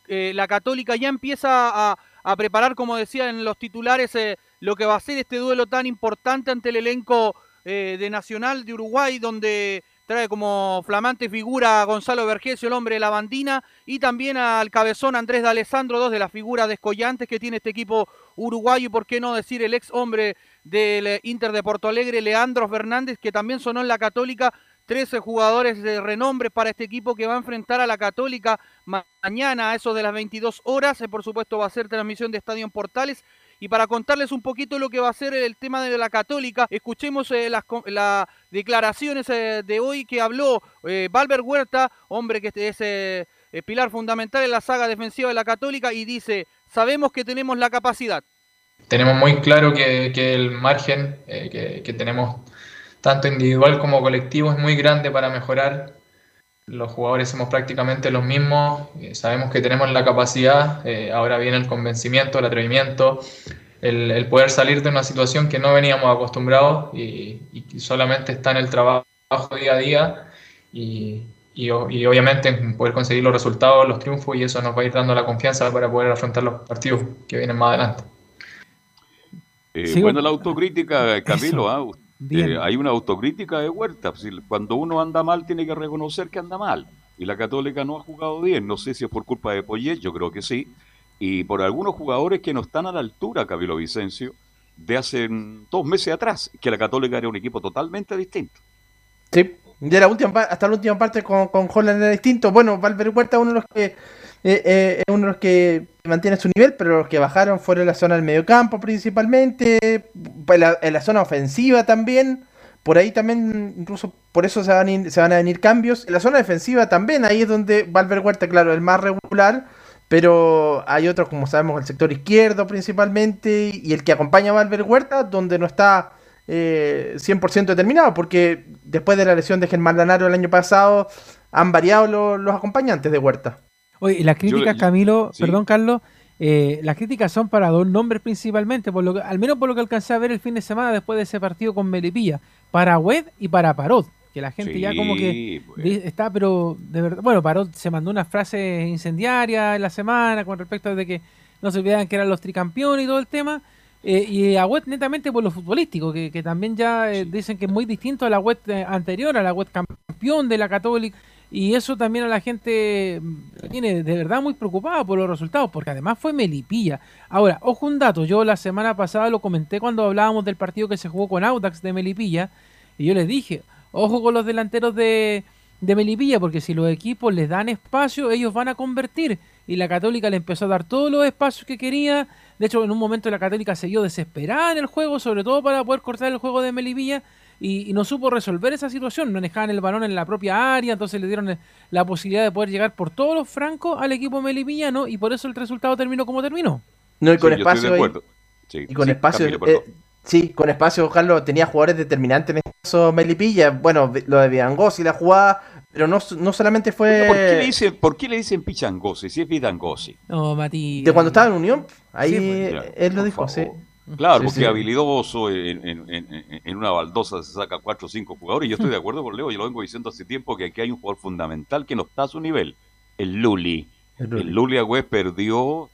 eh, la Católica ya empieza a, a preparar, como decía en los titulares, eh, lo que va a ser este duelo tan importante ante el elenco eh, de Nacional de Uruguay, donde trae como flamante figura a Gonzalo Vergesio, el hombre de la bandina, y también al cabezón Andrés de Alessandro, dos de las figuras descollantes que tiene este equipo uruguayo, y por qué no decir el ex hombre del eh, Inter de Porto Alegre, Leandro Fernández, que también sonó en la Católica, 13 jugadores de renombre para este equipo que va a enfrentar a la Católica ma- mañana a eso de las 22 horas. Eh, Por supuesto va a ser transmisión de Estadio en Portales. Y para contarles un poquito lo que va a ser el tema de la Católica, escuchemos eh, las declaraciones eh, de hoy que habló eh, Valver Huerta, hombre que es eh, eh, pilar fundamental en la saga defensiva de la Católica, y dice, sabemos que tenemos la capacidad. tenemos muy claro que, que el margen eh, que, que tenemos tanto individual como colectivo es muy grande para mejorar. Los jugadores somos prácticamente los mismos, eh, sabemos que tenemos la capacidad, eh, ahora viene el convencimiento, el atrevimiento, el, el poder salir de una situación que no veníamos acostumbrados y, y que solamente está en el trabajo día a día y, y obviamente en poder conseguir los resultados, los triunfos y eso nos va a ir dando la confianza para poder afrontar los partidos que vienen más adelante. Eh, Sí, bueno, la autocrítica, Camilo, Bien. Eh, hay una autocrítica de Huerta. Si- Cuando uno anda mal, tiene que reconocer que anda mal. Y la Católica no ha jugado bien. No sé si es por culpa de Poyet, yo creo que sí. Y por algunos jugadores que no están a la altura, Camilo Vicencio, de hace mm, dos meses atrás, que la Católica era un equipo totalmente distinto. Sí, De la última, hasta la última parte con, con Holland era distinto. Bueno, Valver Huerta uno de los que eh, eh, es uno de los que mantiene su nivel, pero los que bajaron fueron la zona del mediocampo principalmente, en la zona ofensiva también. Por ahí también, incluso por eso se van, se van a venir cambios. En la zona defensiva también, ahí es donde Valver Huerta, claro, el más regular. Pero hay otros, como sabemos, el sector izquierdo principalmente, y el que acompaña a Valver Huerta, donde no está eh, 100% determinado, porque después de la lesión de Germán Lanaro el año pasado, han variado lo- los acompañantes de Huerta. Oye, las críticas, yo- Camilo, sí. perdón, Carlos, eh, las críticas son para dos nombres principalmente, por lo que, al menos por lo que alcancé a ver el fin de semana después de ese partido con Melipilla, para Wed y para Parot, que la gente ya como que pues. está, pero de verdad, bueno, Parot se mandó una frase incendiaria en la semana con respecto de que no se olvidaban que eran los tricampeones y todo el tema. eh, y a Wed netamente por lo futbolístico, que, que también ya eh, dicen que es muy distinto a la Wed eh, anterior, a la Wed campeón de la Católica. Y eso también a la gente tiene de verdad muy preocupada por los resultados, porque además fue Melipilla. Ahora, ojo un dato, yo la semana pasada lo comenté cuando hablábamos del partido que se jugó con Audax de Melipilla, y yo les dije, ojo con los delanteros de, de Melipilla, porque si los equipos les dan espacio, ellos van a convertir. Y la Católica le empezó a dar todos los espacios que quería. De hecho, en un momento la Católica se vio desesperada en el juego, sobre todo para poder cortar el juego de Melipilla. Y, y no supo resolver esa situación. Manejaban el balón en la propia área, entonces le dieron eh, la posibilidad de poder llegar por todos los francos al equipo melipillano y por eso el resultado terminó como terminó. No, y con Sí, yo estoy espacio. de ahí- acuerdo. Sí, y con sí, espacio. Camilo, eh, sí, con espacio, Carlos tenía jugadores determinantes en este caso Melipilla. Bueno, lo de Viangosi, la jugada. Pero no, no solamente fue. ¿Por qué le dicen, por qué le dicen Pichangosi si es Vidangosi? No, Mati. De cuando estaba en Unión, ahí Sí, pues, ya, él lo dijo, sí. Claro, Sí, porque sí. habilidoso en, en- en- en una baldosa se saca cuatro o cinco jugadores. Y yo estoy de acuerdo con Leo, yo lo vengo diciendo hace tiempo que aquí hay un jugador fundamental que no está a su nivel, el Luli. El Luli. El Luli Agüez perdió,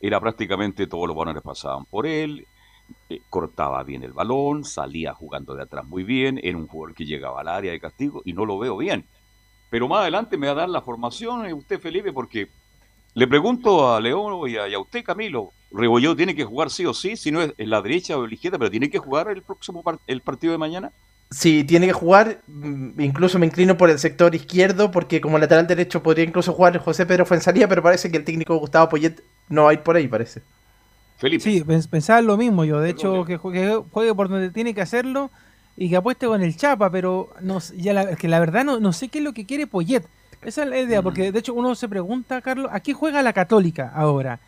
era prácticamente todos los balones pasaban por él, eh, cortaba bien el balón, salía jugando de atrás muy bien, era un jugador que llegaba al área de castigo y no lo veo bien. Pero más adelante me va a dar la formación eh, usted, Felipe, porque le pregunto a León y a, y a usted, Camilo, Rebolledo tiene que jugar sí o sí, si no es en la derecha o en la izquierda, pero tiene que jugar el próximo par- el partido de mañana. Sí, tiene que jugar. mm, Incluso me inclino por el sector izquierdo, porque como lateral derecho podría incluso jugar José Pedro Fuensalía, pero parece que el técnico Gustavo Poyet no va a ir por ahí, parece. Felipe. Sí, pens- pensaba lo mismo yo. De hecho, que juegue, juegue por donde tiene que hacerlo y que apueste con el Chapa, pero no, ya la, es que la verdad no, no sé qué es lo que quiere Poyet. Esa es la idea, porque de hecho uno se pregunta, Carlos, ¿a qué juega la Católica ahora?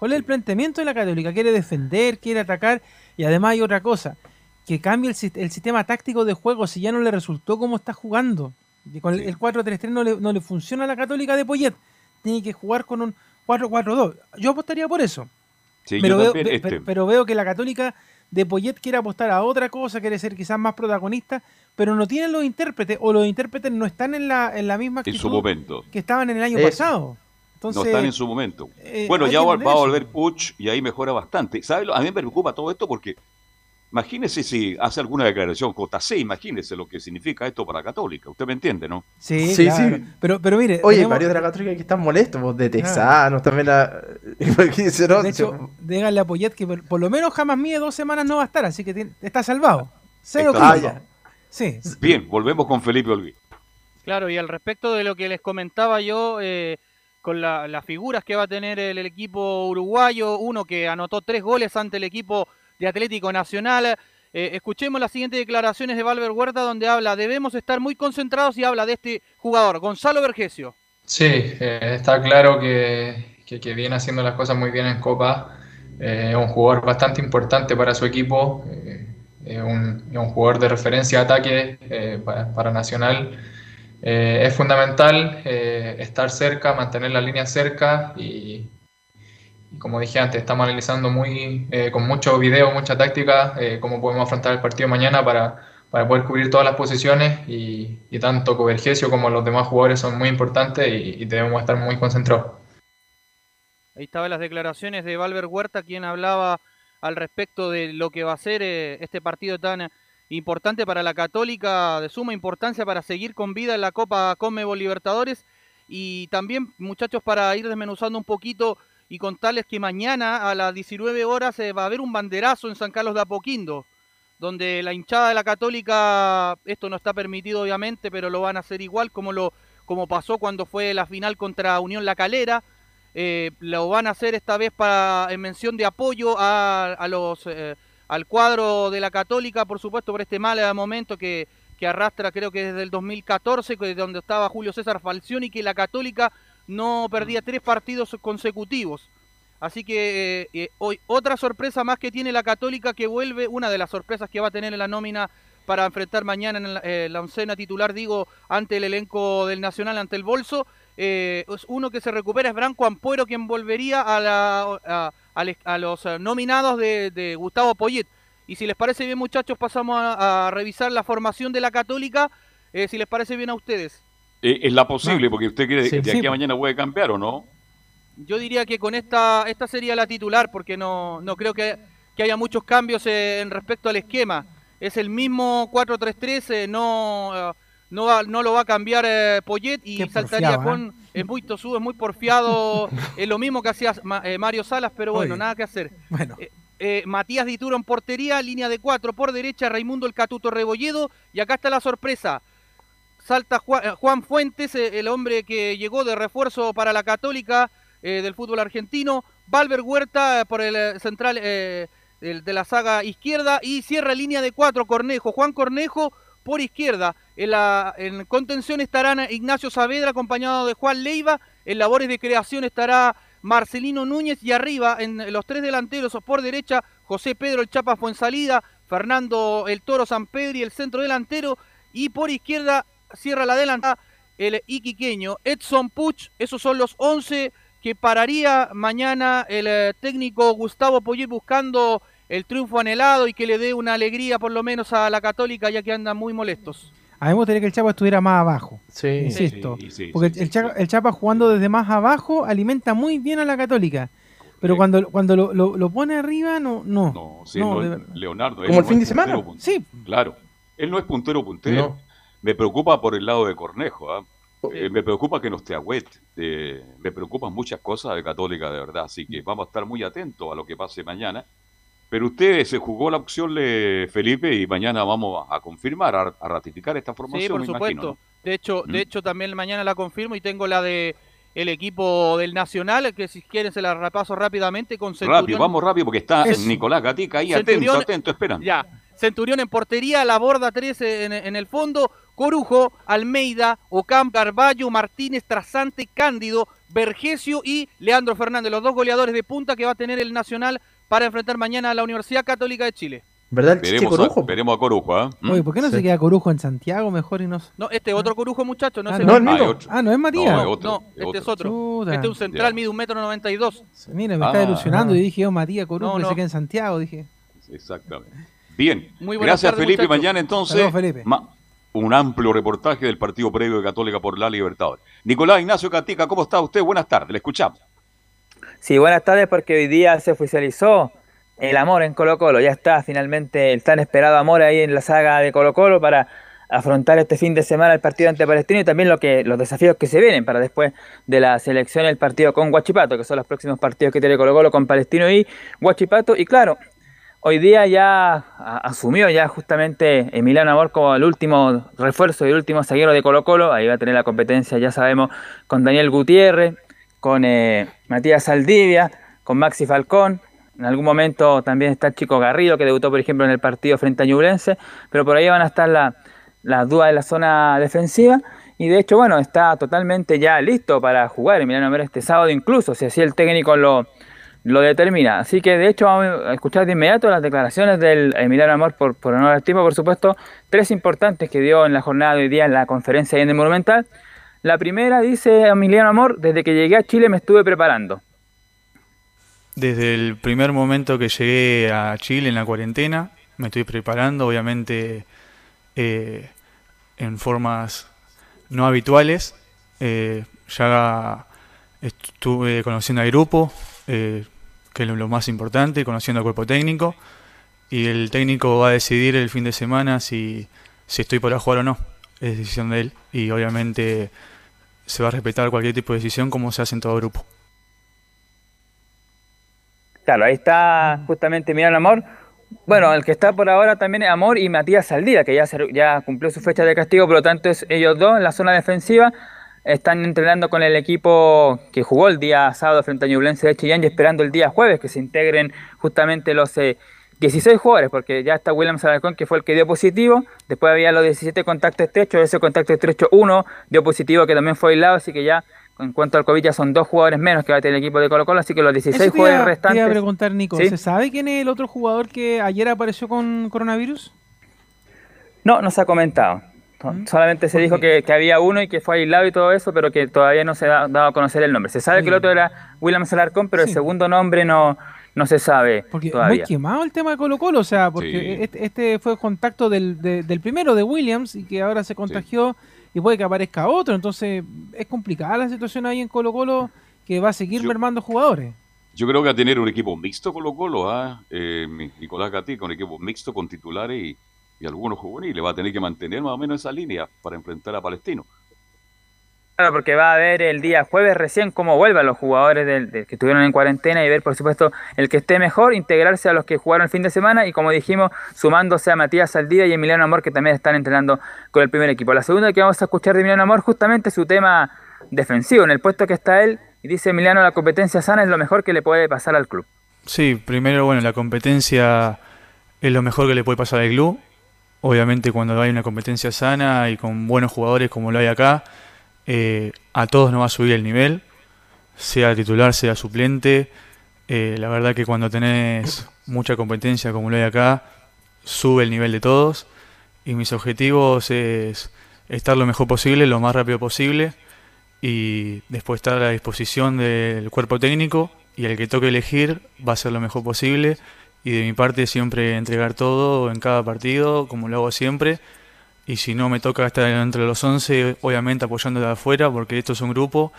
¿Cuál es el planteamiento de la Católica? ¿Quiere defender? ¿Quiere atacar? Y además hay otra cosa, que cambie el, sis- el sistema táctico de juego si ya no le resultó como está jugando. Y con el, el 4-3-3 no le, no le funciona a la Católica de Poyet. Tiene que jugar con un 4-4-2. Yo apostaría por eso. Sí, pero, yo veo, también, ve- este, pero- pero veo que la Católica de Poyet quiere apostar a otra cosa, quiere ser quizás más protagonista, pero no tienen los intérpretes o los intérpretes no están en la, en la misma en actitud su momento. que estaban en el año Eso. pasado. Entonces, no están en su momento. eh, bueno, ya va, a volver Puch y ahí mejora bastante. ¿Sabe? lo- A mí me preocupa todo esto porque imagínese si hace alguna declaración JC, imagínese lo que significa esto para Católica. Usted me entiende, ¿no? Sí, Sí, claro. sí. Pero, pero mire, Oye, tenemos- varios de la Católica que están molestos, de Texanos, también la... imagínense, ¿no? de hecho, díganle a Poyet que por, por lo menos jamás mide dos semanas no va a estar, así que tiene- está salvado. Cero Está salvado. Sí. Bien, volvemos con Felipe Olguín. Claro, y al respecto de lo que les comentaba yo, eh, con la- las figuras que va a tener el, equipo uruguayo, uno que anotó tres goles ante el equipo de Atlético Nacional. eh, escuchemos las siguientes declaraciones de Valver Huerta, donde habla, debemos estar muy concentrados y habla de este jugador, Gonzalo Vergesio. Sí, eh, está claro que, que- viene haciendo las cosas muy bien en Copa. Eh, es un jugador bastante importante para su equipo. es un, jugador de referencia de ataque para, para Nacional. Eh, es fundamental eh, estar cerca, mantener la línea cerca y, y como dije antes, estamos analizando muy, eh, con mucho video, mucha táctica, eh, cómo podemos afrontar el partido mañana para, para poder cubrir todas las posiciones y, y tanto Covergesio como los demás jugadores son muy importantes y, y debemos estar muy concentrados. Ahí estaban las declaraciones de Valver Huerta, quien hablaba al respecto de lo que va a ser eh, este partido tan importante para la Católica, de suma importancia para seguir con vida en la Copa Conmebol Libertadores. Y también, muchachos, para ir desmenuzando un poquito y contarles que mañana a las 19 horas eh, va a haber un banderazo en San Carlos de Apoquindo, donde la hinchada de la Católica, esto no está permitido obviamente, pero lo van a hacer igual como lo como pasó cuando fue la final contra Unión La Calera. Eh, lo van a hacer esta vez para en mención de apoyo a, los eh, al cuadro de la Católica, por supuesto, por este mal momento que, que arrastra creo que desde el 2014, que donde estaba Julio César Falcioni, que la Católica no perdía tres partidos consecutivos. Así que eh, eh, hoy otra sorpresa más que tiene la Católica que vuelve, una de las sorpresas que va a tener en la nómina para enfrentar mañana en la, eh, la oncena titular, digo, ante el elenco del Nacional, ante el Bolso. Eh, es uno que se recupera es Branco Ampuero, quien volvería a, la, a, a los eh, nominados de, de Gustavo Poyet. Y si les parece bien, muchachos, pasamos a, a revisar la formación de la Católica, eh, si les parece bien a ustedes. Eh, es la posible, porque usted quiere Sí. de aquí Sí. a mañana puede cambiar o no. Yo diría que con esta esta sería la titular, porque no, no creo que, que haya muchos cambios en respecto al esquema. Es el mismo 4-3-3, eh, no, no, va- no lo va a cambiar eh, Poyet y Qué saltaría porfiado, con... Es muy tosudo, es muy porfiado, es lo mismo que hacía eh, Mario Salas, pero bueno, Oye. nada que hacer. Bueno. Eh, eh, Matías Dituro en portería, línea de cuatro por derecha, Raimundo el Catuto Rebolledo, y acá está la sorpresa. Salta Juan, Juan Fuentes, eh, el hombre que llegó de refuerzo para la Católica del fútbol argentino. Valver Huerta por el central de la saga izquierda. Y cierra línea de cuatro Cornejo. Juan Cornejo por izquierda. En, en contención estarán Ignacio Saavedra acompañado de Juan Leiva. En labores de creación estará Marcelino Núñez. Y arriba, en los tres delanteros por derecha, José Pedro el Chapa Fuensalida, Fernando el Toro San Pedro y el centro delantero. Y por izquierda cierra la delantera el iquiqueño Edson Puch. Esos son los 11 que pararía mañana el eh, técnico Gustavo Poyet buscando el triunfo anhelado y que le dé una alegría por lo menos a la Católica ya que andan muy molestos. A mí me gustaría que el Chapa estuviera más abajo. Sí. Insisto. Sí, sí, porque sí, el, Chapa, el Chapa jugando desde más abajo alimenta muy bien a la Católica. Pero cuando, cuando lo, lo- lo pone arriba, no. No, No, sí, no, no, de verdad. Leonardo. Como el no fin de semana. puntero, Sí. Claro. Él no es puntero puntero. No. Me preocupa por el lado de Cornejo. ¿ah? Eh, me preocupa que no esté Agüet. Eh, me preocupan muchas cosas de Católica, de verdad. Así que vamos a estar muy atentos a lo que pase mañana. Pero usted se jugó la opción, de Felipe, y mañana vamos a confirmar, a, a ratificar esta formación, Sí, por me supuesto. imagino. ¿no? De hecho, Mm. de hecho también mañana la confirmo y tengo la de el equipo del Nacional, que si quieren se la repaso rápidamente con Centurión. Rápido, vamos rápido, porque está. Nicolás Gatica ahí Centurión- atento, atento, esperando. Ya, Centurión en portería, la borda 13 en, en el fondo, Corujo, Almeida, Ocam, Carballo, Martínez, Trasante, Cándido, Vergesio y Leandro Fernández, los dos goleadores de punta que va a tener el Nacional para enfrentar mañana a la Universidad Católica de Chile. ¿Verdad el Chiche Veremos a, Corujo? veremos a Corujo, ¿ah? ¿Mm? Oye, ¿por qué no se queda Corujo en Santiago mejor y no.? No, este otro Corujo, muchacho, no Ah, sé. no, el Ah, mismo. Ah, no es Matías. No, es otro, No, es este es otro. Chuta. Este es un central, Ya. mide un metro noventa y dos. Mira, me Ah, está ilusionando ah. y dije, oh, Matías Corujo No, que no. se queda en Santiago. Dije, Exactamente. Bien. Muy buenas Gracias, Felipe. Mañana entonces Saludos, Felipe. ma- un amplio reportaje del partido previo de Católica por la Libertadores. Nicolás Ignacio Catica, ¿cómo está usted? Buenas tardes, le escuchamos. Sí, buenas tardes porque hoy día se oficializó el amor en Colo Colo. Ya está finalmente el tan esperado amor ahí en la saga de Colo Colo para afrontar este fin de semana el partido ante Palestino y también lo que, los desafíos que se vienen para después de la selección el partido con Guachipato, que son los próximos partidos que tiene Colo Colo con Palestino y Guachipato. Y claro, hoy día ya asumió ya justamente Emiliano Amor como el último refuerzo y el último zaguero de Colo Colo. Ahí va a tener la competencia, ya sabemos, con Daniel Gutiérrez, con eh, Matías Saldivia, con Maxi Falcón. En algún momento también está Chico Garrido, que debutó, por ejemplo, en el partido frente a Ñublense. Pero por ahí van a estar la- las dudas de la zona defensiva. Y de hecho, bueno, está totalmente ya listo para jugar Emiliano Amor este sábado, incluso si así el técnico lo, lo determina. Así que de hecho vamos a escuchar de inmediato las declaraciones del Emiliano Amor por, por honor al tiempo, por supuesto, tres importantes que dio en la jornada de hoy día en la conferencia en el Monumental. La primera dice Emiliano Amor, desde que llegué a Chile me estuve preparando. Desde el primer momento que llegué a Chile en la cuarentena, me estoy preparando, obviamente eh, en formas no habituales. Eh, ya estuve conociendo al grupo, eh, que es lo, más importante, conociendo al cuerpo técnico. Y el técnico va a decidir el fin de semana si, si estoy para jugar o no. Es decisión de él. Y obviamente se va a respetar cualquier tipo de decisión como se hace en todo grupo. Claro, ahí está justamente Emiliano Amor, Bueno, el que está por ahora también es Amor y Matías Saldía, que ya, ya cumplió su fecha de castigo, por lo tanto es ellos dos en la zona defensiva. Están entrenando con el equipo que jugó el día sábado frente a Ñublense de Chillán y esperando el día jueves que se integren justamente los eh, 16 jugadores, porque ya está William Salarcón que fue el que dio positivo, después había los 17 contactos estrechos, ese contacto estrecho uno dio positivo que también fue aislado, así que ya en cuanto al COVID ya son dos jugadores menos que va a tener el equipo de Colo Colo, así que los 16 Eso te iba- jugadores Te iba restantes... a preguntar, Nico, ¿Sí? ¿se sabe quién es el otro jugador que ayer apareció con coronavirus? No, no se ha comentado. No, Solamente se dijo que, que había uno y que fue aislado y todo eso, pero que todavía no se ha dado a conocer el nombre. Se sabe que el otro era William Salarcón, pero el segundo nombre no, no se sabe Muy todavía. quemado el tema de Colo Colo, o sea, porque Sí. este, este fue contacto del, de- del primero de Williams y que ahora se contagió y puede que aparezca otro, entonces es complicada la situación ahí en Colo Colo que va a seguir mermando jugadores. Yo creo que a tener un equipo mixto Colo Colo, ¿ah? Eh, mi- Nicolás Gatica, un equipo mixto con titulares y, y algunos juveniles. Va a tener que mantener más o menos esa línea para enfrentar a Palestino. Claro, porque va a ver el día jueves recién cómo vuelvan los jugadores del, que estuvieron en cuarentena y ver, por supuesto, el que esté mejor, integrarse a los que jugaron el fin de semana y, como dijimos, sumándose a Matías Saldía y Emiliano Amor, que también están entrenando con el primer equipo. La segunda que vamos a escuchar de Emiliano Amor, justamente su tema defensivo, en el puesto que está él, y dice Emiliano, la competencia sana es lo mejor que le puede pasar al club. Sí, primero, bueno, la competencia es lo mejor que le puede pasar al club. Obviamente cuando hay una competencia sana y con buenos jugadores como lo hay acá, eh, a todos nos va a subir el nivel, sea titular, sea suplente. Eh, la verdad que cuando tenés mucha competencia como lo hay acá, sube el nivel de todos. Y mis objetivos es estar lo mejor posible, lo más rápido posible y después estar a la disposición del cuerpo técnico y el que toque elegir va a ser lo mejor posible y de mi parte siempre entregar todo en cada partido como lo hago siempre y si no me toca estar entre los 11 obviamente apoyando de afuera porque esto es un grupo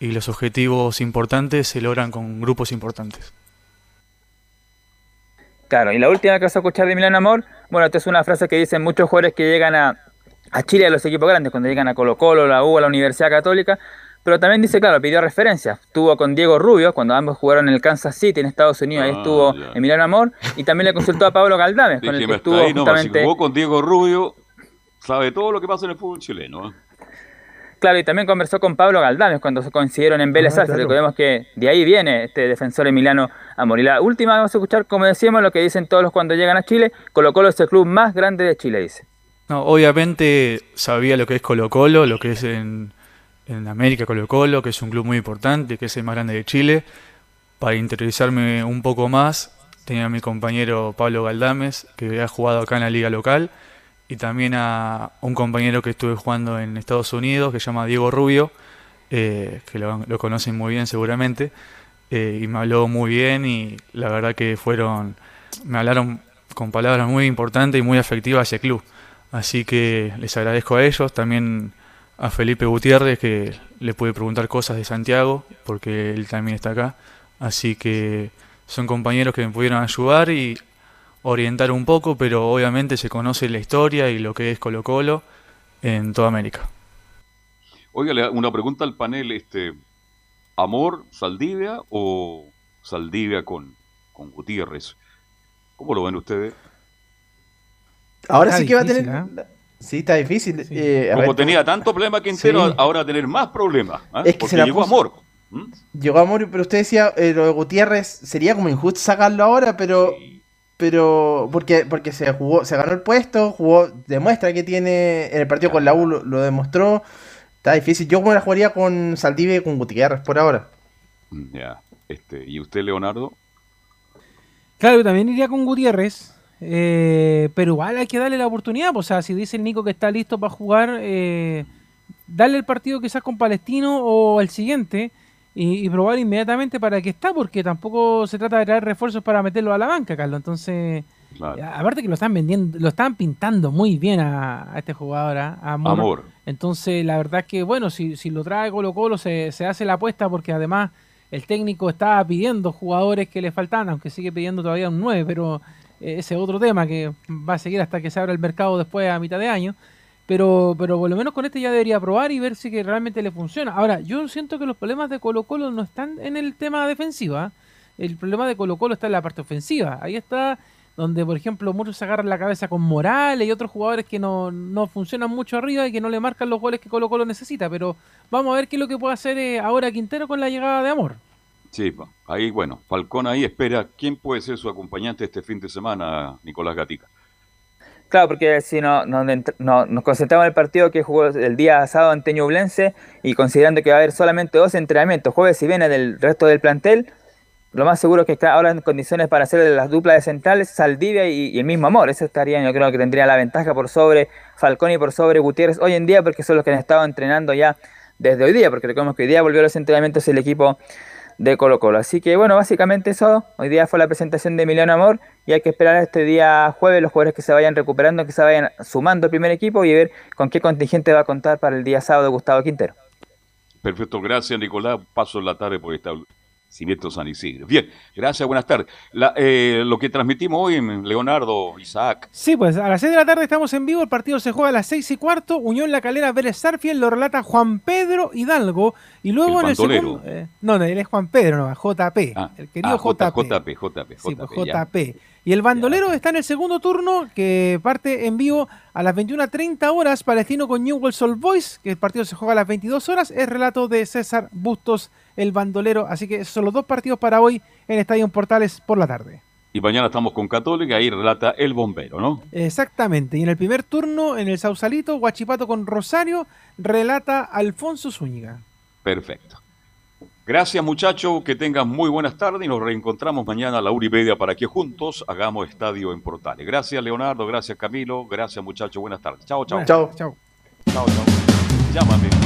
y los objetivos importantes se logran con grupos importantes. Claro, y la última que vas a escuchar de Emiliano Amor, bueno, esta es una frase que dicen muchos jugadores que llegan a, a Chile a los equipos grandes, cuando llegan a Colo Colo, la U, a la Universidad Católica, pero también dice, claro, pidió referencias. Estuvo con Diego Rubio, cuando ambos jugaron en el Kansas City, en Estados Unidos, ahí Ah, estuvo ya. Emiliano Amor, y también le consultó a Pablo Galdames, con el que estuvo ahí. Si justamente... jugó con Diego Rubio, sabe todo lo que pasa en el fútbol chileno. ¿eh? Claro, y también conversó con Pablo Galdames cuando se coincidieron en Vélez Ah, Arce. claro. Recordemos que de ahí viene este defensor Emiliano Amor. Y la última vamos a escuchar, como decíamos, lo que dicen todos los cuando llegan a Chile. Colo Colo es el club más grande de Chile, dice. No, obviamente sabía lo que es Colo Colo, lo que es en, en América Colo Colo, que es un club muy importante, que es el más grande de Chile. Para interiorizarme un poco más, tenía a mi compañero Pablo Galdames, que había jugado acá en la liga local, y también a un compañero que estuve jugando en Estados Unidos, que se llama Diego Rubio, eh, que lo, lo conocen muy bien seguramente, eh, y me habló muy bien y la verdad que fueron, me hablaron con palabras muy importantes y muy afectivas hacia el club. Así que les agradezco a ellos, también a Felipe Gutiérrez, que le pude preguntar cosas de Santiago, porque él también está acá. Así que son compañeros que me pudieron ayudar y orientar un poco, pero obviamente se conoce la historia y lo que es Colo Colo en toda América. Oiga, una pregunta al panel, este, ¿Amor Saldivia o Saldivia con, con Gutiérrez? ¿Cómo lo ven ustedes? Ahora Está sí que va a tener. Sí, está difícil. eh, Como ver, tenía tanto problema Quintero, Sí. ahora va a tener más problemas. Es que Porque se la llegó puso- Amor. Llegó a morir, pero usted decía eh, lo de Gutiérrez sería como injusto sacarlo ahora, pero pero porque porque se jugó, se ganó el puesto, jugó, demuestra que tiene en el partido con la U lo, lo demostró. Está difícil. Yo me la jugaría con Saldivia y con Gutiérrez por ahora. Ya, este, ¿y usted, Leonardo? Claro, yo también iría con Gutiérrez, eh, pero igual hay que darle la oportunidad. pues, O sea, si dice el Nico que está listo para jugar, eh, darle el partido quizás con Palestino o el siguiente y, y probar inmediatamente para que está, porque tampoco se trata de traer refuerzos para meterlo a la banca, Carlos. Entonces, Claro. aparte que lo están vendiendo, lo están pintando muy bien a, a este jugador, a a Amor. Amor. Entonces, la verdad es que, bueno, si, si lo trae Colo Colo, se, se hace la apuesta porque además el técnico estaba pidiendo jugadores que le faltan, aunque sigue pidiendo todavía un 9, pero eh, ese es otro tema que va a seguir hasta que se abra el mercado después a mitad de año. Pero, pero por lo menos con este ya debería probar y ver si que realmente le funciona. Ahora, yo siento que los problemas de Colo Colo no están en el tema defensiva. El problema de Colo Colo está en la parte ofensiva. Ahí está donde por ejemplo muchos se agarran la cabeza con Morales y otros jugadores que no, no funcionan mucho arriba y que no le marcan los goles que Colo Colo necesita, pero vamos a ver qué es lo que puede hacer eh, ahora Quintero con la llegada de Amor. Sí, ahí bueno, Falcón ahí espera quién puede ser su acompañante este fin de semana, Nicolás Gatica. Claro, porque si no, no- no- nos concentramos en el partido que jugó el día sábado ante Ñublense y considerando que va a haber solamente dos entrenamientos, jueves y viene del resto del plantel, lo más seguro es que está ahora en condiciones para hacer las duplas de centrales, Saldivia y, y el mismo Amor. Eso estaría, yo creo que tendría la ventaja por sobre Falcón y por sobre Gutiérrez hoy en día, porque son los que han estado entrenando ya desde hoy día, porque recordemos que hoy día volvió a los entrenamientos el equipo de Colo Colo. Así que bueno, básicamente eso. Hoy día fue la presentación de Emiliano Amor y hay que esperar este día jueves los jugadores que se vayan recuperando, que se vayan sumando al primer equipo y ver con qué contingente va a contar para el día sábado Gustavo Quintero. Perfecto, gracias Nicolás. Paso la tarde por esta Siniestro San Isidro. Bien, gracias, buenas tardes. La- eh, lo que transmitimos hoy Leonardo, Isaac, Sí, pues a las 6 de la tarde estamos en vivo, el partido se juega a las 6 y cuarto, Unión La Calera Vélez Sarfield, lo relata Juan Pedro Hidalgo, y luego El en el segundo... eh, no, no, él es Juan Pedro, no, JP, el querido ah, J- JP. JP, JP, Sí, pues, JP, ya. JP. Y el bandolero está en el segundo turno, que parte en vivo a las 21.30 horas, Palestino con Newell's Old Boys, que el partido se juega a las 22 horas, es relato de César Bustos, el bandolero. Así que esos son los dos partidos para hoy en Estadio Portales por la tarde. Y mañana estamos con Católica, ahí relata El Bombero, ¿no? Exactamente. Y en el primer turno, en el Sausalito, Guachipato con Rosario, relata Alfonso Zúñiga. Perfecto. Gracias muchachos, que tengan muy buenas tardes y nos reencontramos mañana a la media para que juntos hagamos estadio en Portales. Gracias Leonardo, gracias Camilo, gracias muchachos, buenas tardes. Chao, chao. Tardes. Chao. Chao, chao. Llámame.